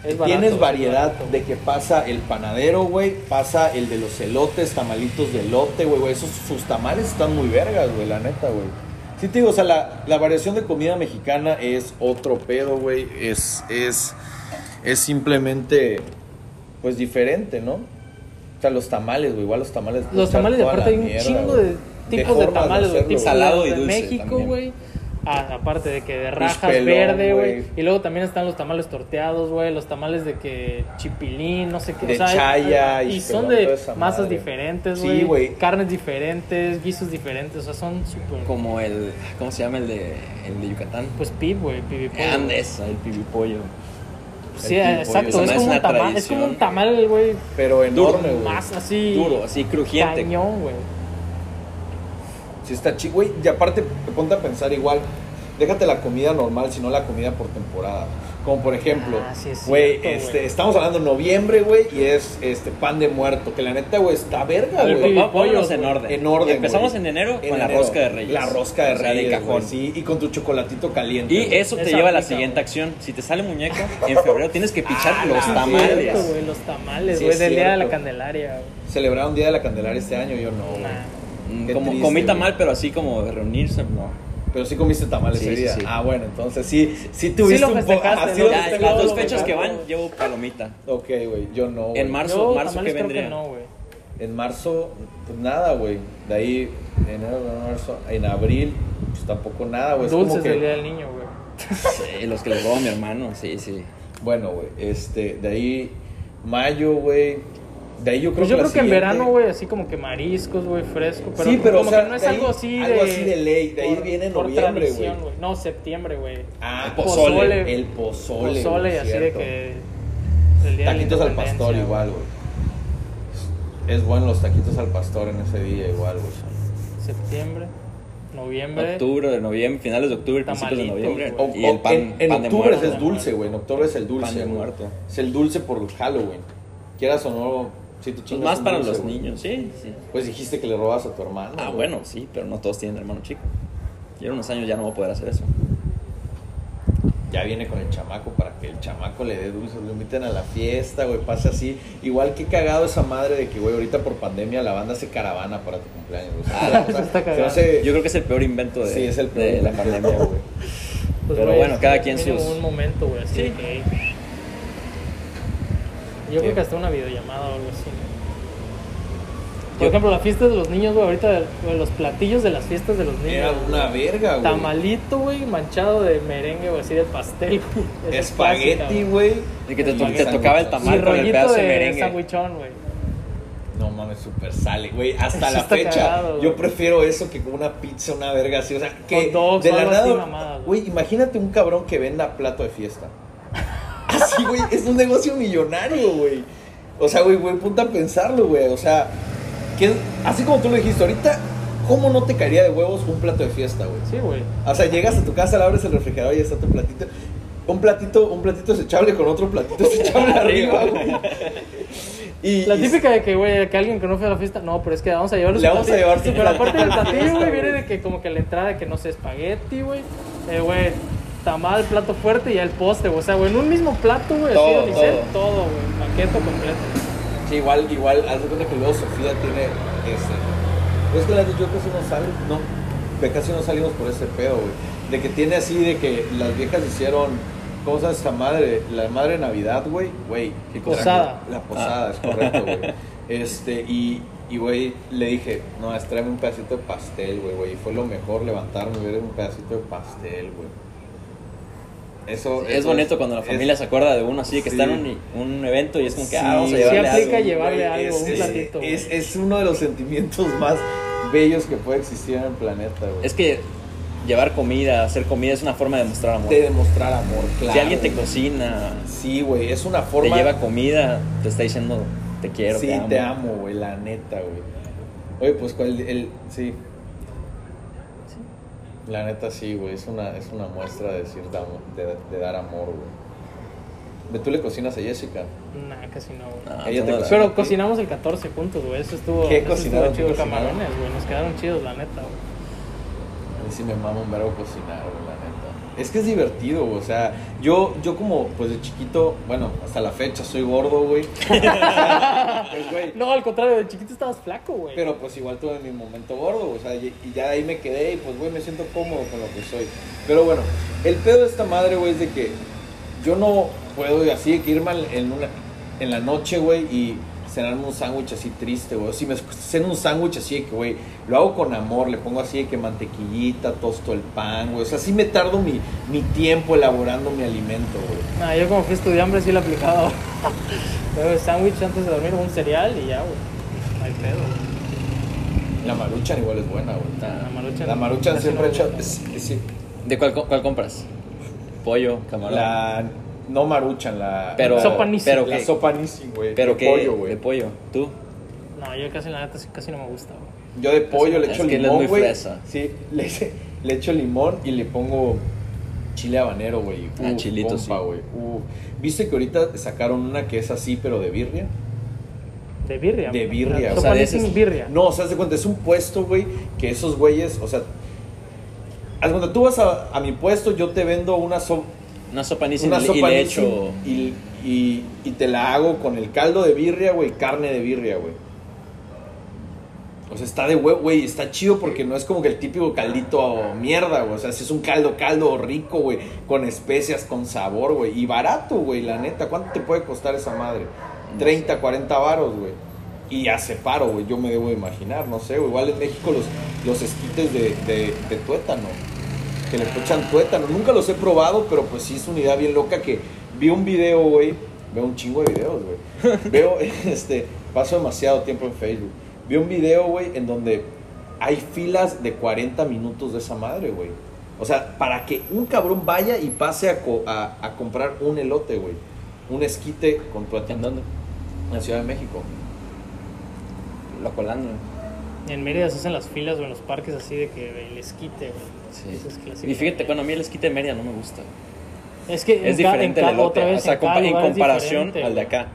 barato, tienes es variedad barato. de que pasa el panadero, güey. Pasa el de los elotes, tamalitos de elote, güey. güey. Esos sus tamales están muy vergas, güey, la neta, güey. Sí, te digo, o sea, la, la variación de comida mexicana es otro pedo, güey. Es, es, es simplemente, pues, diferente, ¿no? O sea, los tamales, güey. Igual los tamales. Los tamales, de aparte, hay un mierda, chingo güey. de tipos de, formas tamales, güey. Tipo Salado y de dulce México, también. güey. Ah, aparte de que de rajas Pelón, verde, güey. Y luego también están los tamales torteados, güey. Los tamales de que chipilín, no sé qué. De o sea, chaya, y y son pelón, de masas madre. diferentes, Sí, güey. güey. Carnes diferentes, guisos diferentes. O sea, son súper. Como el. ¿Cómo se llama el de, el de Yucatán? Pues pib, güey. Pibipollo. Andes, el pibipollo. Sí, exacto. Es es como, tamal, es como un tamal, güey. Pero enorme, güey. Más así. Duro, así crujiente. Cañón, güey. Sí está chido, güey. Y aparte, ponte a pensar igual. Déjate la comida normal, sino la comida por temporada. Como por ejemplo, Ah, sí es güey, este, estamos hablando de noviembre, güey, y es este pan de muerto, que la neta, güey, está verga, güey. vámonos en orden. En orden. Y empezamos en enero En con la enero. rosca de Reyes. La rosca de O sea, Reyes. de cajón. güey, sí, y con tu chocolatito caliente. Y eso te Esa lleva a la siguiente acción. Si te sale muñeco, en febrero tienes que pichar Ah, los tamales. Cierto, güey, los tamales, güey, del día de la. Candelaria, güey. ¿Celebraron Día de la Candelaria este año? Yo no, güey. Nah. Qué Como comí tamal, pero así como de reunirse, no. Pero sí comiste tamales Sí, ese día. sí. Ah, bueno, entonces sí, sí tuviste lo un poco. festejaste, ah, las dos fechas que van, llevo palomita. Ok, güey, yo no. En marzo, Yo, marzo, tamales ¿qué creo que vendría? no, güey. En marzo, pues nada, güey. De ahí, enero, marzo. En abril, pues tampoco nada, güey. Es como Dulces que- del día del niño, güey. Sí, los que le robo a mi hermano, sí, sí. Bueno, güey, este, de ahí, mayo, güey. De ahí yo creo Pues yo que creo que en siguiente- verano, güey, así como que mariscos, güey, fresco. Pero sí, pero como o sea, que no es ahí- algo así de. algo así de ley. De ahí por- viene noviembre, güey. No, septiembre, güey. Ah, El pozole. El pozole. Pozole así de cierto. que. de la Taquitos al pastor igual, güey. Es bueno los taquitos al pastor en ese día igual, güey. Septiembre, noviembre. Octubre, de noviembre, finales de octubre, principios de noviembre. O- Y el pan, en en pan de octubre muerto. es dulce, güey. En octubre es el dulce. Pan de muerto. Es el dulce por Halloween. Quieras o no, si te Pues chingas más para dulce, los güey. niños, sí, sí. Pues dijiste que le robas a tu hermano. Ah, güey. bueno, sí, pero no todos tienen hermano chico. Yo en unos años ya no voy a poder hacer eso. Ya viene con el chamaco para que el chamaco le dé dulces, lo inviten a la fiesta, güey, pase así. Igual que cagado esa madre de que, güey, ahorita por pandemia la banda hace caravana para tu cumpleaños, güey. Ah, O sea, está se cagado. hace- Yo creo que es el peor invento de, Sí, es el peor de la pandemia, güey. Pues, Pero güey, bueno, cada quien sus- un momento, güey, así Sí. de que- Yo creo que hasta una videollamada o algo así. ¿no? Por Yo- ejemplo, la fiesta de los niños, güey, ahorita los platillos de las fiestas de los niños. Era güey. una verga, güey. Tamalito, güey, manchado de merengue, güey, así de pastel. güey. Espagueti, clásica, güey. Y que te, te tocaba el tamal con el rollito pedazo de de merengue. sandwichón, güey. No mames, super sale, güey. Hasta Eso la fecha, cagado, yo prefiero eso que con una pizza, una verga así. O sea, que dogs de la nada. mamadas, Güey, imagínate un cabrón que venda plato de fiesta. (laughs) Así, güey, es un negocio millonario, güey. O sea, güey, güey, punta a pensarlo, güey. O sea, que, así como tú lo dijiste ahorita, ¿cómo no te caería de huevos un plato de fiesta, güey? Sí, güey. O sea, llegas a tu casa, le abres el refrigerador y está tu platito. Un platito, un platito desechable con otro platito desechable (laughs) arriba, güey. Y, La y- típica de que, güey, que alguien que no fue a la fiesta, no, pero es que vamos a llevarle Le su vamos a llevar su Pero (laughs) aparte del platillo, güey, viene de que como que la entrada de que no sé, espagueti, güey, eh, güey, tamal, plato fuerte y ya el postre. O sea, güey, en un mismo plato, güey, así de unicel, todo. güey, paqueto completo. Sí, igual, igual, haz de cuenta que luego Sofía tiene ese. Pero es que la yo casi no sale, no. De casi no salimos por ese pedo, güey. De que tiene así, de que las viejas hicieron cosas esta madre, la madre de Navidad, güey, güey. Posada. La posada, es correcto, güey. (laughs) Este, y, y, güey, le dije, no, tráeme un pedacito de pastel, güey, güey. Y fue lo mejor levantarme y ver un pedacito de pastel, güey. Eso, Es eso bonito cuando la es- familia se acuerda de uno así, de que Sí. está en un, un evento y es como que, Sí, ah, vamos a sí llevarle aplica algo. llevarle algo, un es, platito, Es, uno de los sentimientos (laughs) más bellos que puede existir en el planeta, güey. Es que llevar comida, hacer comida es una forma de demostrar amor. de demostrar amor, claro. si alguien te güey. cocina, Sí, güey, es una te forma. lleva comida, te está diciendo te quiero, sí, te amo. güey, la neta, güey. Oye, pues el, el sí. La neta sí, güey, es una, es una muestra de decir de, de, de dar amor, güey. ¿De tú le cocinas a Jessica? Nah, casi no, güey. Ah, Ella te cocina. Pero cocinamos el 14 juntos, güey. Eso estuvo, ¿Qué eso estuvo chido. cocinaron? Camarones, güey. Nos quedaron chidos, la neta, güey. A mí sí me mama un verbo cocinar, güey. Es que es divertido, güey. O sea, yo, yo como, pues de chiquito, bueno, hasta la fecha soy gordo, güey. (laughs) Pues, güey. No, al contrario, de chiquito estabas flaco, güey. Pero pues igual tuve mi momento gordo, güey, o sea, y y ya de ahí me quedé y pues, güey, me siento cómodo con lo que soy. Pero bueno, el pedo de esta madre, güey, es de que yo no puedo así que irme en, una, en la noche, güey, y cenarme un sándwich así triste, güey. Si me ceno un sándwich así de que, güey, lo hago con amor, le pongo así de que mantequillita, tosto el pan, güey. O sea, sí me tardo mi, mi tiempo elaborando mi alimento, güey. Nah, yo como fui estudiante sí lo aplicaba. güey. (laughs) Pero el sándwich antes de dormir, un cereal y ya, güey. No hay pedo, güey. La maruchan igual es buena, güey. La maruchan. La maruchan siempre no he hecho... me gusta. sí, sí. ¿De cuál, co- cuál compras? Pollo, camarón. La... No maruchan, la... Pero, la- Sopa Nisi. pero la qué, sopa Nisi, güey. pero de qué, pollo, güey. de pollo. ¿Tú? No, yo casi la neta sí, casi no me gusta, güey. Yo de pollo le echo es limón, güey. fresa. Sí, le, (laughs) le echo limón y le pongo Chile habanero, güey. Ah, chilito, compa, sí. güey. Uf. ¿Viste que ahorita sacaron una que es así, pero de birria? De birria. De birria, o sea, de Lissing esas- birria. No, o sea, haz de cuenta, es un puesto, güey, que esos güeyes, o sea, haz cuenta, tú vas a, a mi puesto, yo te vendo una, so- Una sopa una sopa le Nissin echo... y, y, y te la hago con el caldo de birria, güey, carne de birria, güey. O sea, está de huevo, güey, está chido porque no es como que el típico caldito mierda, güey. O sea, si es un caldo, caldo rico, güey, con especias, con sabor, güey. Y barato, güey, la neta. ¿Cuánto te puede costar esa madre? 30, 40 varos, güey. Y hace paro, güey, yo me debo imaginar, no sé, güey. Igual en México los, los esquites de, de, de tuétano, que le echan tuétano. Nunca los he probado, pero pues sí es una idea bien loca que vi un video, güey. Veo un chingo de videos, güey. (laughs) Veo, (laughs) este, paso demasiado tiempo en Facebook. Vi un video, güey, en donde hay filas de 40 minutos de esa madre, güey. O sea, para que un cabrón vaya y pase a, co- a, a comprar un elote, güey. Un esquite con ¿En tuétano. dónde? En la Ciudad de México. Lo colando. En Mérida se hacen las filas o en los parques así de que el esquite, güey. Sí. Eso es clásico. Y fíjate, bueno, a mí el esquite de Mérida no me gusta. Es que Es diferente en el elote. otra vez O sea, en compa- comparación al de acá.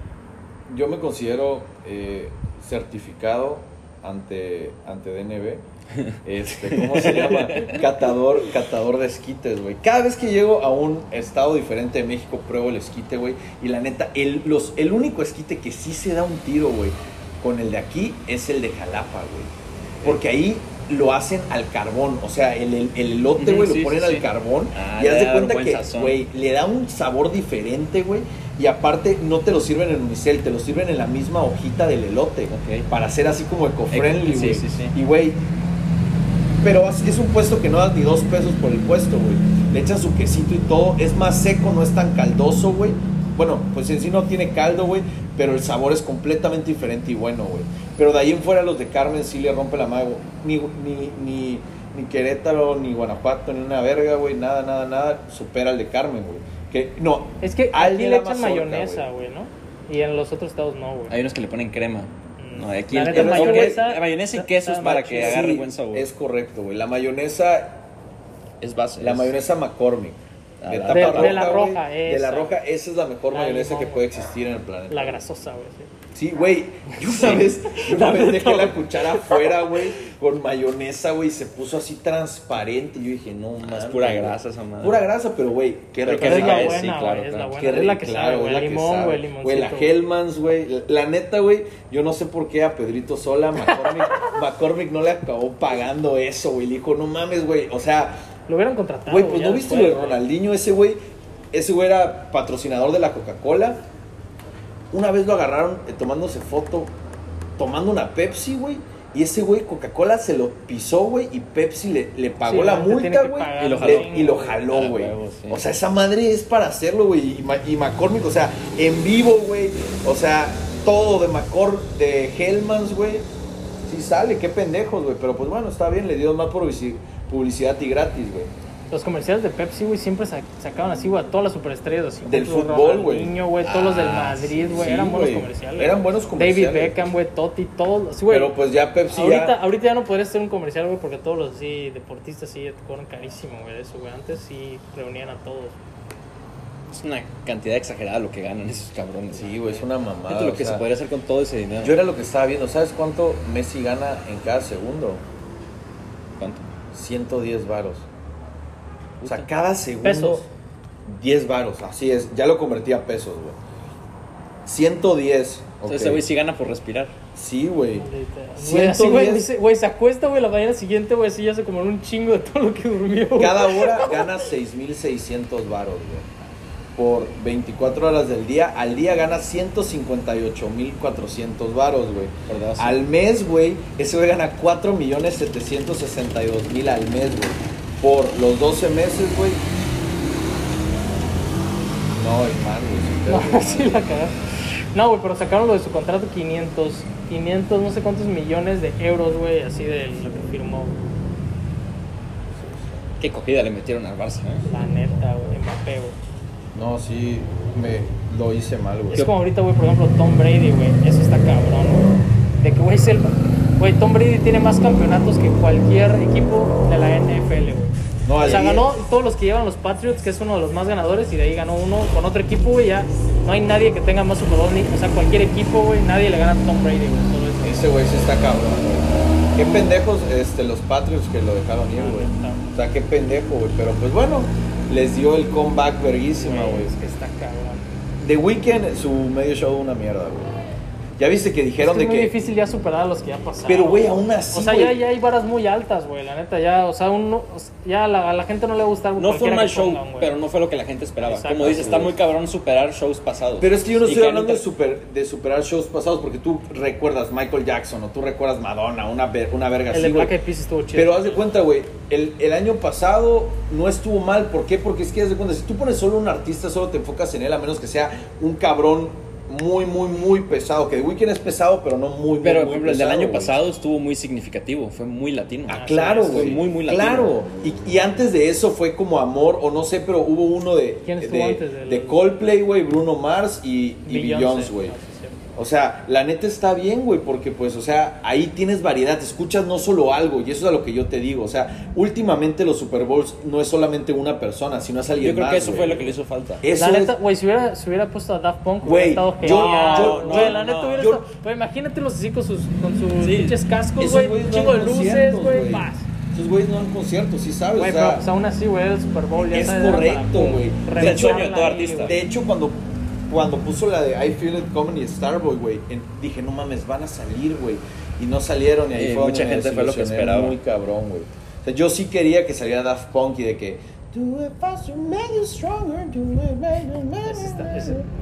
Yo me considero eh, certificado ante, ante DNB. (laughs) Este, ¿Cómo se llama? Catador, catador de esquites, güey. Cada vez que llego a un estado diferente de México, pruebo el esquite, güey. Y la neta, el, los, el único esquite que sí se da un tiro, güey, con el de aquí es el de Jalapa, güey. Porque ahí lo hacen al carbón. O sea, el, el, el elote, güey, sí, lo ponen sí, al sí. carbón. Ah, y haz de cuenta que, güey, le da un sabor diferente, güey. Y aparte, no te lo sirven en unicel, te lo sirven en la misma hojita del elote. Ok. Para ser así como eco-friendly, güey. sí, sí. Y, güey, pero es es un puesto que no das ni dos pesos por el puesto, güey. Le echan su quesito y todo. Es más seco, no es tan caldoso, güey. Bueno, pues en sí no tiene caldo, güey. Pero el sabor es completamente diferente y bueno, güey. Pero de ahí en fuera los de Carmen sí le rompe la madre. güey. Ni, ni, ni, ni Querétaro, ni Guanajuato, ni una verga, güey. Nada, nada, nada. Supera al de Carmen, güey. Que, no. Es que al aquí le la echan mayonesa, güey, ¿no? Y en los otros estados no, güey. Hay unos que le ponen crema. No, de aquí La el, mayonesa- la mayonesa y queso es para que agarre Sí, buen sabor. Es correcto, güey. La mayonesa Es base. La es- mayonesa McCormick. Ah, de la- de- roja, de la güey. roja, De la esa. roja, esa es la mejor La mayonesa limón, que puede existir en el planeta. La grasosa, güey. sí. Sí, güey. Yo una vez, yo una vez dejé la cuchara afuera, güey, con mayonesa, güey, y se puso así transparente. Y yo dije, no, Ah, mames. es pura grasa esa madre. Pura grasa, pero, güey, qué rica es la buena, sí, güey. claro, es la buena. Qué rica, que claro, güey. la limón, güey, el Güey, la. Hellmann's, güey. La, neta, güey, yo no sé por qué a Pedrito Sola, McCormick, (laughs) McCormick no le acabó pagando eso, güey. Le dijo, no mames, güey. O sea, Lo hubieran contratado. Güey, pues no viste lo de güey. Ronaldinho, ese güey. Ese güey era patrocinador de la Coca-Cola. Una vez lo agarraron eh, tomándose foto, tomando una Pepsi, güey. Y ese güey, Coca-Cola se lo pisó, güey. Y Pepsi le, le pagó Sí, la multa, güey. Y lo le- jaló. Y lo güey. jaló, güey. huevo, sí. O sea, esa madre es para hacerlo, güey. Y, Ma- y McCormick, o sea, en vivo, güey. O sea, todo de McCor, de Hellmans, güey. Sí sale, qué pendejos, güey. Pero pues bueno, está bien, le dio más publici- publicidad y gratis, güey. Los comerciales de Pepsi, güey, siempre sa- sacaban así, güey, a todas las superestrellas. Así, Del fútbol, güey. Todos los del Ah, Madrid, güey. sí, eran buenos güey. comerciales. Eran buenos comerciales. David Beckham, güey, Totti, todos. Güey. Pero pues ya Pepsi ahorita, ya... ahorita ya no podría ser un comercial, güey, porque todos los así, deportistas sí te cobran carísimo, güey, eso, güey. Antes sí reunían a todos. Es una cantidad exagerada lo que ganan esos cabrones. Sí, güey, es una mamada. Fíjate lo que sea, se podría hacer con todo ese dinero. Yo era lo que estaba viendo. ¿Sabes cuánto Messi gana en cada segundo? ¿Cuánto? 110 varos. O sea, cada segundo... Pesos. 10 varos, así es. Ya lo convertí a pesos, güey. 110. Entonces ok. ese güey sí gana por respirar. Sí, güey. Güey, así, güey, 110. dice, güey, se acuesta, güey, la mañana siguiente, güey, así ya se como un chingo de todo lo que durmió. Cada hora (laughs) gana 6.600 varos, güey. Por 24 horas del día. Al día gana 158.400 varos, güey. Al mes, güey, ese güey gana 4.762.000 al mes, güey. Por los 12 meses, güey. No, hermano, güey. No, (laughs) sí la cagaron. No, güey, pero sacaron lo de su contrato 500, 500, no sé cuántos millones de euros, güey, así de lo que firmó. Qué cogida le metieron al Barça, ¿eh? La neta, güey, Mbappé, güey. No, sí, me lo hice mal, güey. Es como ahorita, güey, por ejemplo, Tom Brady, güey. Eso está cabrón, güey. De que, güey, es el. Güey, Tom Brady tiene más campeonatos que cualquier equipo de la NFL, güey. No, o sea, ganó todos los que llevan los Patriots, que es uno de los más ganadores, y de ahí ganó uno con otro equipo, güey. Ya no hay nadie que tenga más Super Bowl, ni, o sea, cualquier equipo, güey, nadie le gana a Tom Brady, güey. ese. Güey sí está cabrón, güey. Qué pendejos este, los Patriots que lo dejaron ir, güey. Claro. O sea, qué pendejo, güey. Pero pues bueno, les dio el comeback verguísima, güey. Es que está cabrón. The Weeknd, su medio show, una mierda, güey. Ya viste que Es, dijeron que es de muy que. difícil ya superar a los que ya pasaron. Pero, güey, aún así. O sea, ya, ya hay varas muy altas, güey, la neta, ya, o sea, uno, ya a la, a la gente no le gusta No fue un mal show, pongan, pero no fue lo que la gente esperaba. Exacto, Como dice, está muy cabrón superar shows pasados. Pero es que yo no Y estoy hablando de, super, de superar shows pasados, porque tú recuerdas Michael Jackson o tú recuerdas Madonna, una, ver- una verga El así, de Eyed Peas estuvo chido. Pero haz de cuenta, güey, el, el año pasado no estuvo mal. ¿Por qué? Porque es que haz de cuenta, si tú pones solo un artista, solo te enfocas en él, a menos que sea un cabrón muy, muy, muy pesado. Que The Weeknd es pesado, pero no muy, muy, Pero, muy por ejemplo, el del año pasado estuvo muy significativo, fue muy latino. Ah, Ah, claro, güey. fue muy, muy latino. Claro. Y, y antes de eso fue como amor, o no sé, pero hubo uno de, ¿Quién estuvo de, antes del- de Coldplay, güey, Bruno Mars y, y Beyoncé, güey. O sea, la neta está bien, güey, porque pues, o sea, ahí tienes variedad, escuchas no solo algo, y eso es a lo que yo te digo. O sea, últimamente los Super Bowls no es solamente una persona, sino es alguien Yo creo más, que eso fue lo que le hizo falta. Eso la neta, güey, si hubiera, si hubiera puesto a Daft Punk, Güey, hubiera estado yo- genial. yo- Güey, no, la neta no, hubiera yo- estado. Güey, imagínatelos así con sus, con sus Sí. pinches cascos, güey. Un chingo de luces, güey. Paz. Esos güeyes no dan conciertos, sí sabes. Güey, o sea, pero pues aún así, güey, el Super Bowl ya es correcto, güey. reventarla Es el sueño de todo artista. güey. De hecho, cuando, cuando puso la de I Feel It Coming y Starboy, güey, dije, no mames, van a salir, güey. Y no salieron y ahí fue mucha gente fue lo que esperaba. Muy cabrón, güey. O sea, yo sí quería que saliera Daft Punk y de que... Do it faster, make you stronger, do it,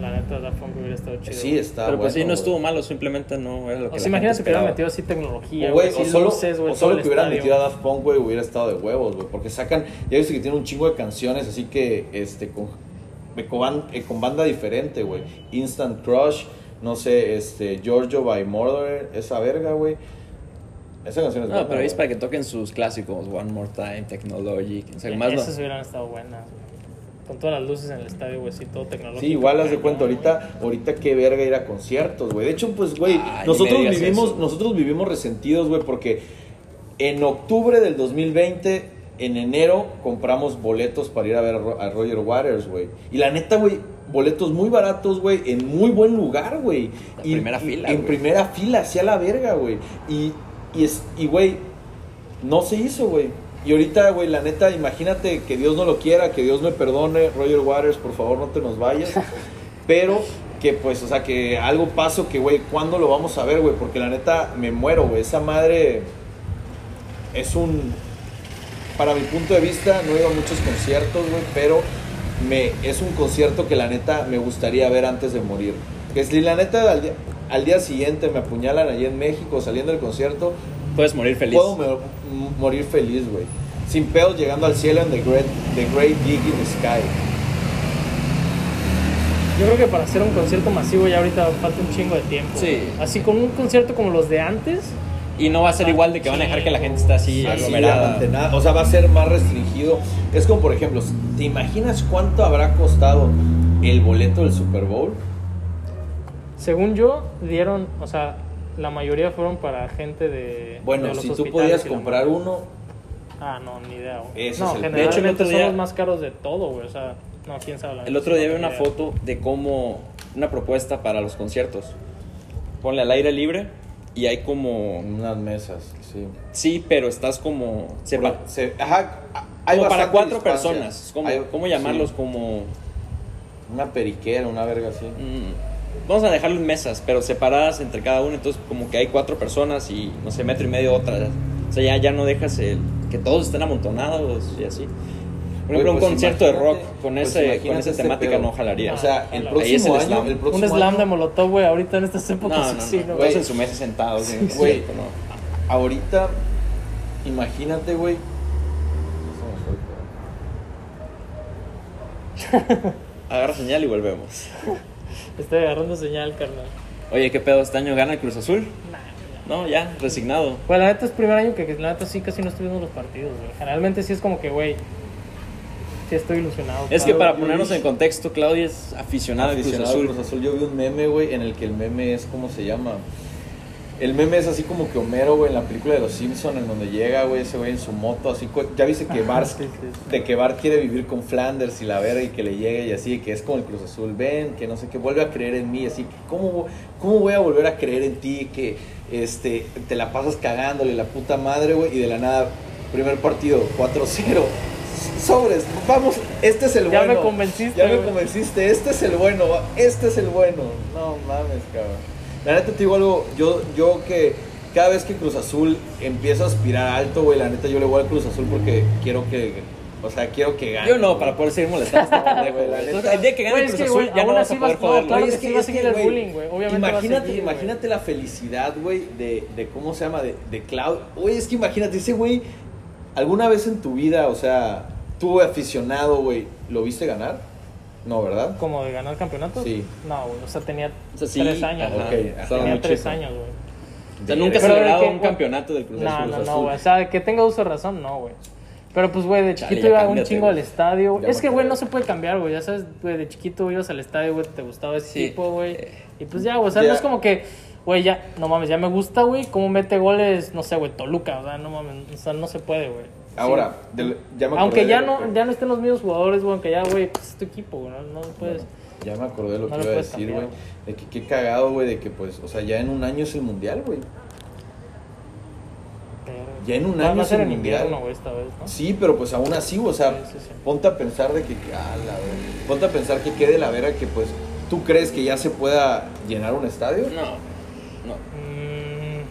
la neta, Daft Punk hubiera estado chido. Sí, güey. está Pero pues sí, no estuvo malo, simplemente no era lo que O sea, imagínate que hubieran metido así tecnología, O, güey. solo, luces, o solo que hubieran metido a Daft Punk, güey, hubiera estado de huevos, güey. Porque sacan, ya viste que tiene un chingo de canciones, así que, este, con, con, eh, con banda diferente, güey. Instant Crush, no sé, este, Giorgio by Murder, esa verga, güey. Esa canción es No, buena, pero es para que toquen sus clásicos, One More Time, Technology, o sea, más no. Esas hubieran estado buenas, güey. Con todas las luces en el estadio, güey, sí, todo tecnológico. Sí, igual haz de güey, cuenta ahorita, ahorita qué verga ir a conciertos, güey. De hecho, pues, güey, Ay, nosotros vivimos, eso. nosotros vivimos resentidos, güey, porque en octubre del 2020, en enero, compramos boletos para ir a ver a Ro- a Roger Waters, güey. Y la neta, güey, boletos muy baratos, güey, en muy buen lugar, güey. En primera fila, En primera fila, hacia la verga, güey. Y, y, es, y, güey, no se hizo, güey. Y ahorita, güey, la neta, imagínate que Dios no lo quiera, que Dios me perdone, Roger Waters, por favor, no te nos vayas. (laughs) Pero que, pues, o sea, que algo pasó que, güey, ¿cuándo lo vamos a ver, güey? Porque la neta, me muero, güey. Esa madre es un... Para mi punto de vista, no he ido a muchos conciertos, güey, pero me, es un concierto que la neta me gustaría ver antes de morir. Que si la neta al día, al día siguiente me apuñalan allí en México saliendo del concierto, Puedes morir feliz. Puedo mo- m- morir feliz, güey. Sin pedos llegando al cielo en The Great, the great Gig in the Sky. Yo creo que para hacer un concierto masivo ya ahorita falta un chingo de tiempo. Sí. Así con un concierto como los de antes, Y no va a ser igual de que van a dejar que la gente esté así aglomerada. amontonada. O sea, va a ser más restringido. Es como, por ejemplo, ¿te imaginas cuánto habrá costado el boleto del Super Bowl? según yo, dieron, o sea, la mayoría fueron para gente de. Bueno, de los si tú podías comprar uno, Ah, no, ni idea, güey. Ese no, es el- De hecho, el otro son día- los más caros de todo, güey. O sea, no, quién sabe. la El otro día vi una idea. foto de cómo una propuesta para los conciertos. Ponle al aire libre y hay como unas mesas, sí. sí, pero estás como sepa- Se- ajá, hay como para cuatro distancia. personas. ¿Cómo, Hay- cómo llamarlos? sí. Como Una periquera, una verga así. mm, vamos a dejarlo en mesas, pero separadas entre cada uno. Entonces como que hay cuatro personas y no sé metro y medio otra. O sea ya ya no dejas el que todos estén amontonados y así. Por ejemplo, un pues concierto de rock con pues ese con esa este temática pedo. no jalaría. O sea, el Ahí es próximo el año, slam. el Un próximo slam año- de molotov, güey, ahorita en estas épocas no, no, sí, ¿no? güey. en su mesa sentados en un Güey. no. Ahorita, imagínate, güey. (laughs) Agarra señal y volvemos. Estoy agarrando señal, carnal. Oye, ¿qué pedo? ¿Este año gana el Cruz Azul? Nah, No, ya, resignado. Pues la neta es primer año que, que la neta sí casi no estoy viendo los partidos, güey. Generalmente sí es como que, güey, sí estoy ilusionado. Es que para ponernos vi- en contexto, Claudia es aficionada de Cruz Aficionado Azul. Cruz Azul. Yo vi un meme, güey, en el que el meme es, ¿cómo se llama? El meme es así como que Homero, güey, en la película de Los Simpsons, en donde llega, güey, ese güey en su moto, así. Ya viste que Bart, sí, sí, sí. de que Bart quiere vivir con Flanders y la verga y que le llegue y así, que es como el Cruz Azul. Ven, que no sé qué, vuelve a creer en mí, así que, ¿cómo, cómo voy a volver a creer en ti? Que este, te la pasas cagándole la puta madre, güey, y de la nada, primer partido, 4-0. Sobres, vamos, este es el Ya me bueno. convenciste, Ya me güey. convenciste, este es el bueno, este es el bueno. No mames, cabrón. La neta te digo algo, yo, yo que cada vez que Cruz Azul empieza a aspirar alto, güey, la neta yo le voy al Cruz Azul porque quiero que, o sea, quiero que gane. Yo no, para poder seguir molestando a este pendejo, Güey, la güey. neta- Entonces, El día que gane Güey, el es Cruz que, Azul, ya no vas a así poder joderlo. claro Güey, que sí va a seguir el bullying, güey. Obviamente va a Imagínate, seguir, güey. imagínate la felicidad, güey, de, de cómo se llama, de, de Cloud. Güey, es que imagínate, ese güey, alguna vez en tu vida, o sea, tú aficionado, güey, ¿lo viste ganar? No, ¿verdad? Como de ganar campeonatos. Sí. No, güey. O sea, tenía O sea, sí, tres años. ajá, güey. ok, estaba tenía tres chico. años, güey. O sea, nunca Pero se celebrado un campeonato del Cruz No, Azul. no, no, Azul. güey. O sea, que tenga uso de razón, no, güey. Pero pues, güey, de chiquito iba un chingo al estadio. Ya Es que, güey, no se puede cambiar, güey. Ya sabes, güey, de chiquito ibas al estadio, güey, te gustaba ese Sí. tipo, güey. Eh. Y pues ya, güey, o sea, Ya. no es como que, güey, ya, no mames, ya me gusta, güey, cómo mete goles, no sé, güey, Toluca, o sea, no mames, o sea, no se puede, güey. Ahora, del- ya me Aunque ya de no, que- ya no estén los mismos jugadores, güey, aunque ya, güey, pues es tu equipo, güey, no, no puedes. Ya me acordé de lo No que lo iba a decir, güey. De que qué cagado, güey, de que pues, o sea, ya en un año es el mundial, güey. Ya en un año Va a es el en mundial. invierno, esta vez, ¿no? Sí, pero pues aún así, o sea, Sí, sí, sí. ponte a pensar de que, ah, la ponte a pensar que quede la vera que pues, ¿tú crees que ya se pueda llenar un estadio? No, no. Mm,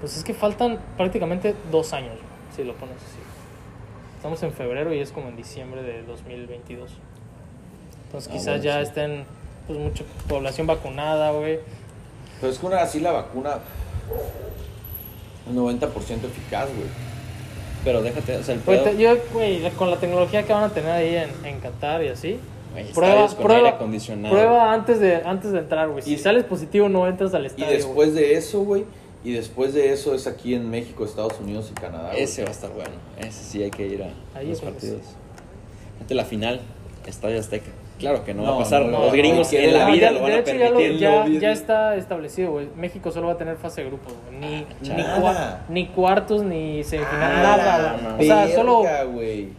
pues es que faltan prácticamente dos años, si lo pones así. Estamos en febrero y es como en diciembre de 2022. Entonces Ah, quizás bueno, ya sí. estén, pues, mucha población vacunada, güey. Pero es que una así la vacuna, un 90% eficaz, güey. Pero déjate, o sea, el pedo... yo, güey, con la tecnología que van a tener ahí en, en Qatar y así, Prueba, con prueba, aire acondicionado. prueba antes de, antes de entrar, güey. Si Y- sales positivo, no entras al Y estadio. güey. después de eso, güey, y después de eso es aquí en México, Estados Unidos y Canadá. Ese va a estar bueno. Ese sí hay que ir a Ahí los partidos. Fíjate la final, Estadio Azteca. Claro que no, va a pasar. no, los gringos no, en la vida ya- lo van de a permitir. ya, ya está establecido, güey. México solo va a tener fase de grupos, güey. Ni, chale. ni, Nada. cua- ni cuartos, ni semifinal, Ah, nada, no, güey. O sea, verga, solo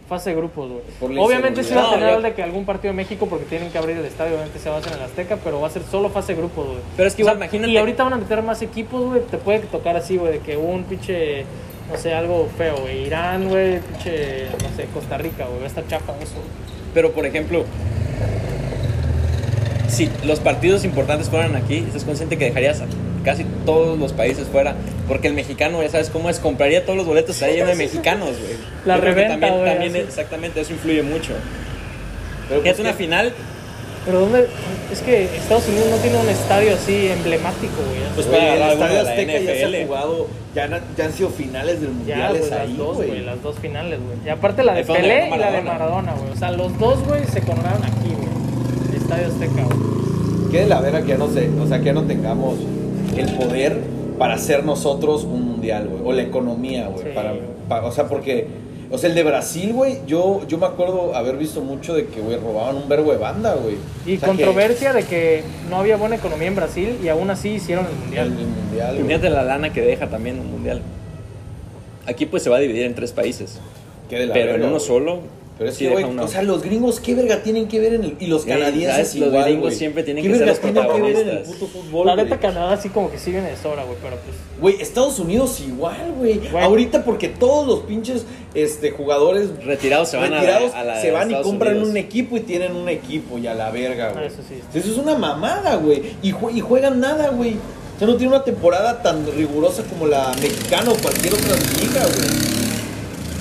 fase de grupos, güey. Obviamente sí va a tener No, yo- de que algún partido de México porque tienen que abrir el estadio, obviamente se va a hacer en el Azteca, pero va a ser solo fase de grupos, güey. Pero es que O sea, igual, imagínate- Y ahorita van a meter más equipos, güey. Te puede tocar así, güey, de que un pinche, no sé, algo feo, güey. Irán, güey, pinche, no sé, Costa Rica, güey. Va a estar chafa eso. Pero, por ejemplo, si los partidos importantes fueran aquí, estás consciente que dejarías a casi todos los países fuera. Porque el mexicano, ya sabes cómo es, compraría todos los boletos, estaría lleno de mexicanos, güey. La Yo creo que reventa, también, también así. exactamente, eso influye mucho. Pero Fíjate pues, una ¿qué- final, Pero ¿dónde? Es que Estados Unidos no tiene un estadio así emblemático, güey. Pues para el Estadio Azteca ya se ha jugado, ya, han- ya han sido finales del ya, mundial pues las ahí, dos, güey, las dos finales, güey. Y aparte la de Pelé y la de Maradona. Güey. O sea, los dos, güey, se coronaron aquí, güey. El Estadio Azteca, güey. Qué de la vera que ya no sé, o sea, que ya no tengamos el poder para hacer nosotros un mundial, güey, o la economía, güey, Sí. para, pa- o sea, porque o sea, el de Brasil, güey, yo yo me acuerdo haber visto mucho de que güey robaban un verbo de banda, güey. Y O sea, que- controversia de que no había buena economía en Brasil y aún así hicieron el el, mundial. el mundial, güey. Imagínate la lana que deja también un mundial. Aquí pues se va a dividir en tres países. Qué de la Pero en verga, uno güey. solo. Pero es sí que, güey, deja una- o sea, los gringos, ¿qué verga tienen que ver en el. Y los canadienses ¿sabes? Los igual, gringos siempre tienen ¿Qué que ser los tienen que ver en el protagonistas. puto fútbol, La neta Canadá sí como que sí viene de sobra, güey, pero pues... Güey, Estados Unidos igual. Güey. Ahorita porque todos los pinches este, jugadores Retirados se van a la- retirados a la se van y Estados compran Unidos. un equipo y tienen un equipo y a la verga, güey. Ah, eso sí. Eso es una mamada, güey. Y, jue- y juegan nada, güey. O sea, no tiene una temporada tan rigurosa como la mexicana o cualquier otra liga, güey.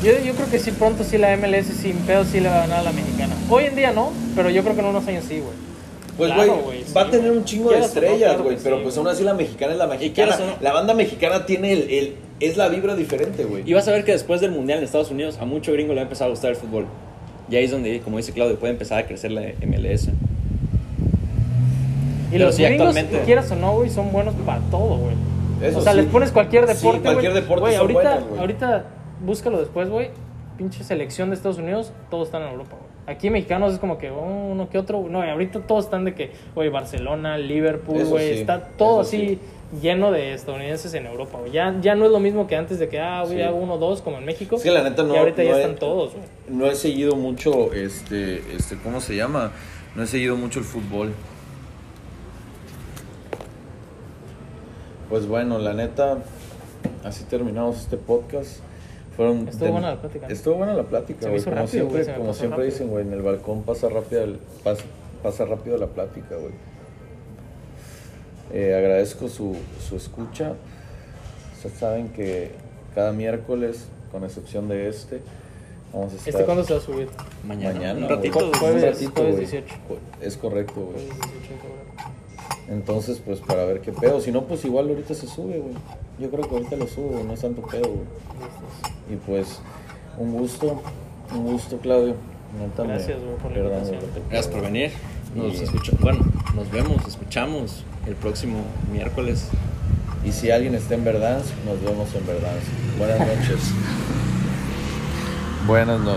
Yo, yo creo que sí, pronto sí la MLS sin pedo sí le va a ganar a la mexicana. Hoy en día no, pero yo creo que en unos años sí, güey. Pues, güey, va sí, a tener un chingo de no, estrellas, claro güey. pero sí, pues aún así la mexicana es la mexicana. La banda mexicana tiene el, el- es la vibra diferente, güey. Y vas a ver que después del mundial en Estados Unidos, a mucho gringo le va a empezar a gustar el fútbol. Y ahí es donde, como dice Claudio, puede empezar a crecer la MLS. Y Pero los sí, gringos, actualmente- quieras o no, güey, son buenos para todo, güey. Eso o sea, sí. les pones cualquier Sí, deporte, güey. cualquier deporte Güey, son ahorita, buenos, güey. ahorita, búscalo después, güey. Pinche selección de Estados Unidos, todos están en Europa, güey. Aquí mexicanos es como que oh, uno que otro. No, y ahorita todos están de que, güey, Barcelona, Liverpool, Eso güey. sí, está todo eso así. Lleno de estadounidenses en Europa, güey. Ya, ya no es lo mismo que antes de que, ah, güey, Sí. hago uno o dos, como en México. Es que la neta no. y ahorita ya he- están todos, güey. No he seguido mucho, este, este, ¿cómo se llama? No he seguido mucho el fútbol. Pues bueno, la neta, así terminamos este podcast. Fueron Estuvo buena la plática. Estuvo buena la plática, Se güey. Como rápido, siempre, como siempre rápido. dicen, güey, en el balcón pasa rápido, el- pasa, pasa rápido la plática, güey. Eh, agradezco su, su escucha. Ustedes saben que cada miércoles, con excepción de este, vamos a estar... ¿Este cuándo se va a subir? Mañana. Mañana, un ratito. Ju- jueves- Un ratito, jueves güey. 18. Es correcto, güey. Jueves 18 de febrero. Entonces, pues para ver qué pedo. Si no, pues igual ahorita se sube, güey. Yo creo que ahorita lo subo, güey. No es tanto pedo, güey. Y pues, un gusto. Un gusto, Claudio. Gracias, güey, por la perdón, invitación. Gracias por venir. Nos Y- escucha- bueno, nos vemos, escuchamos el próximo miércoles. Y si alguien está en Verdansk, nos vemos en Verdansk. Buenas noches. Buenas noches.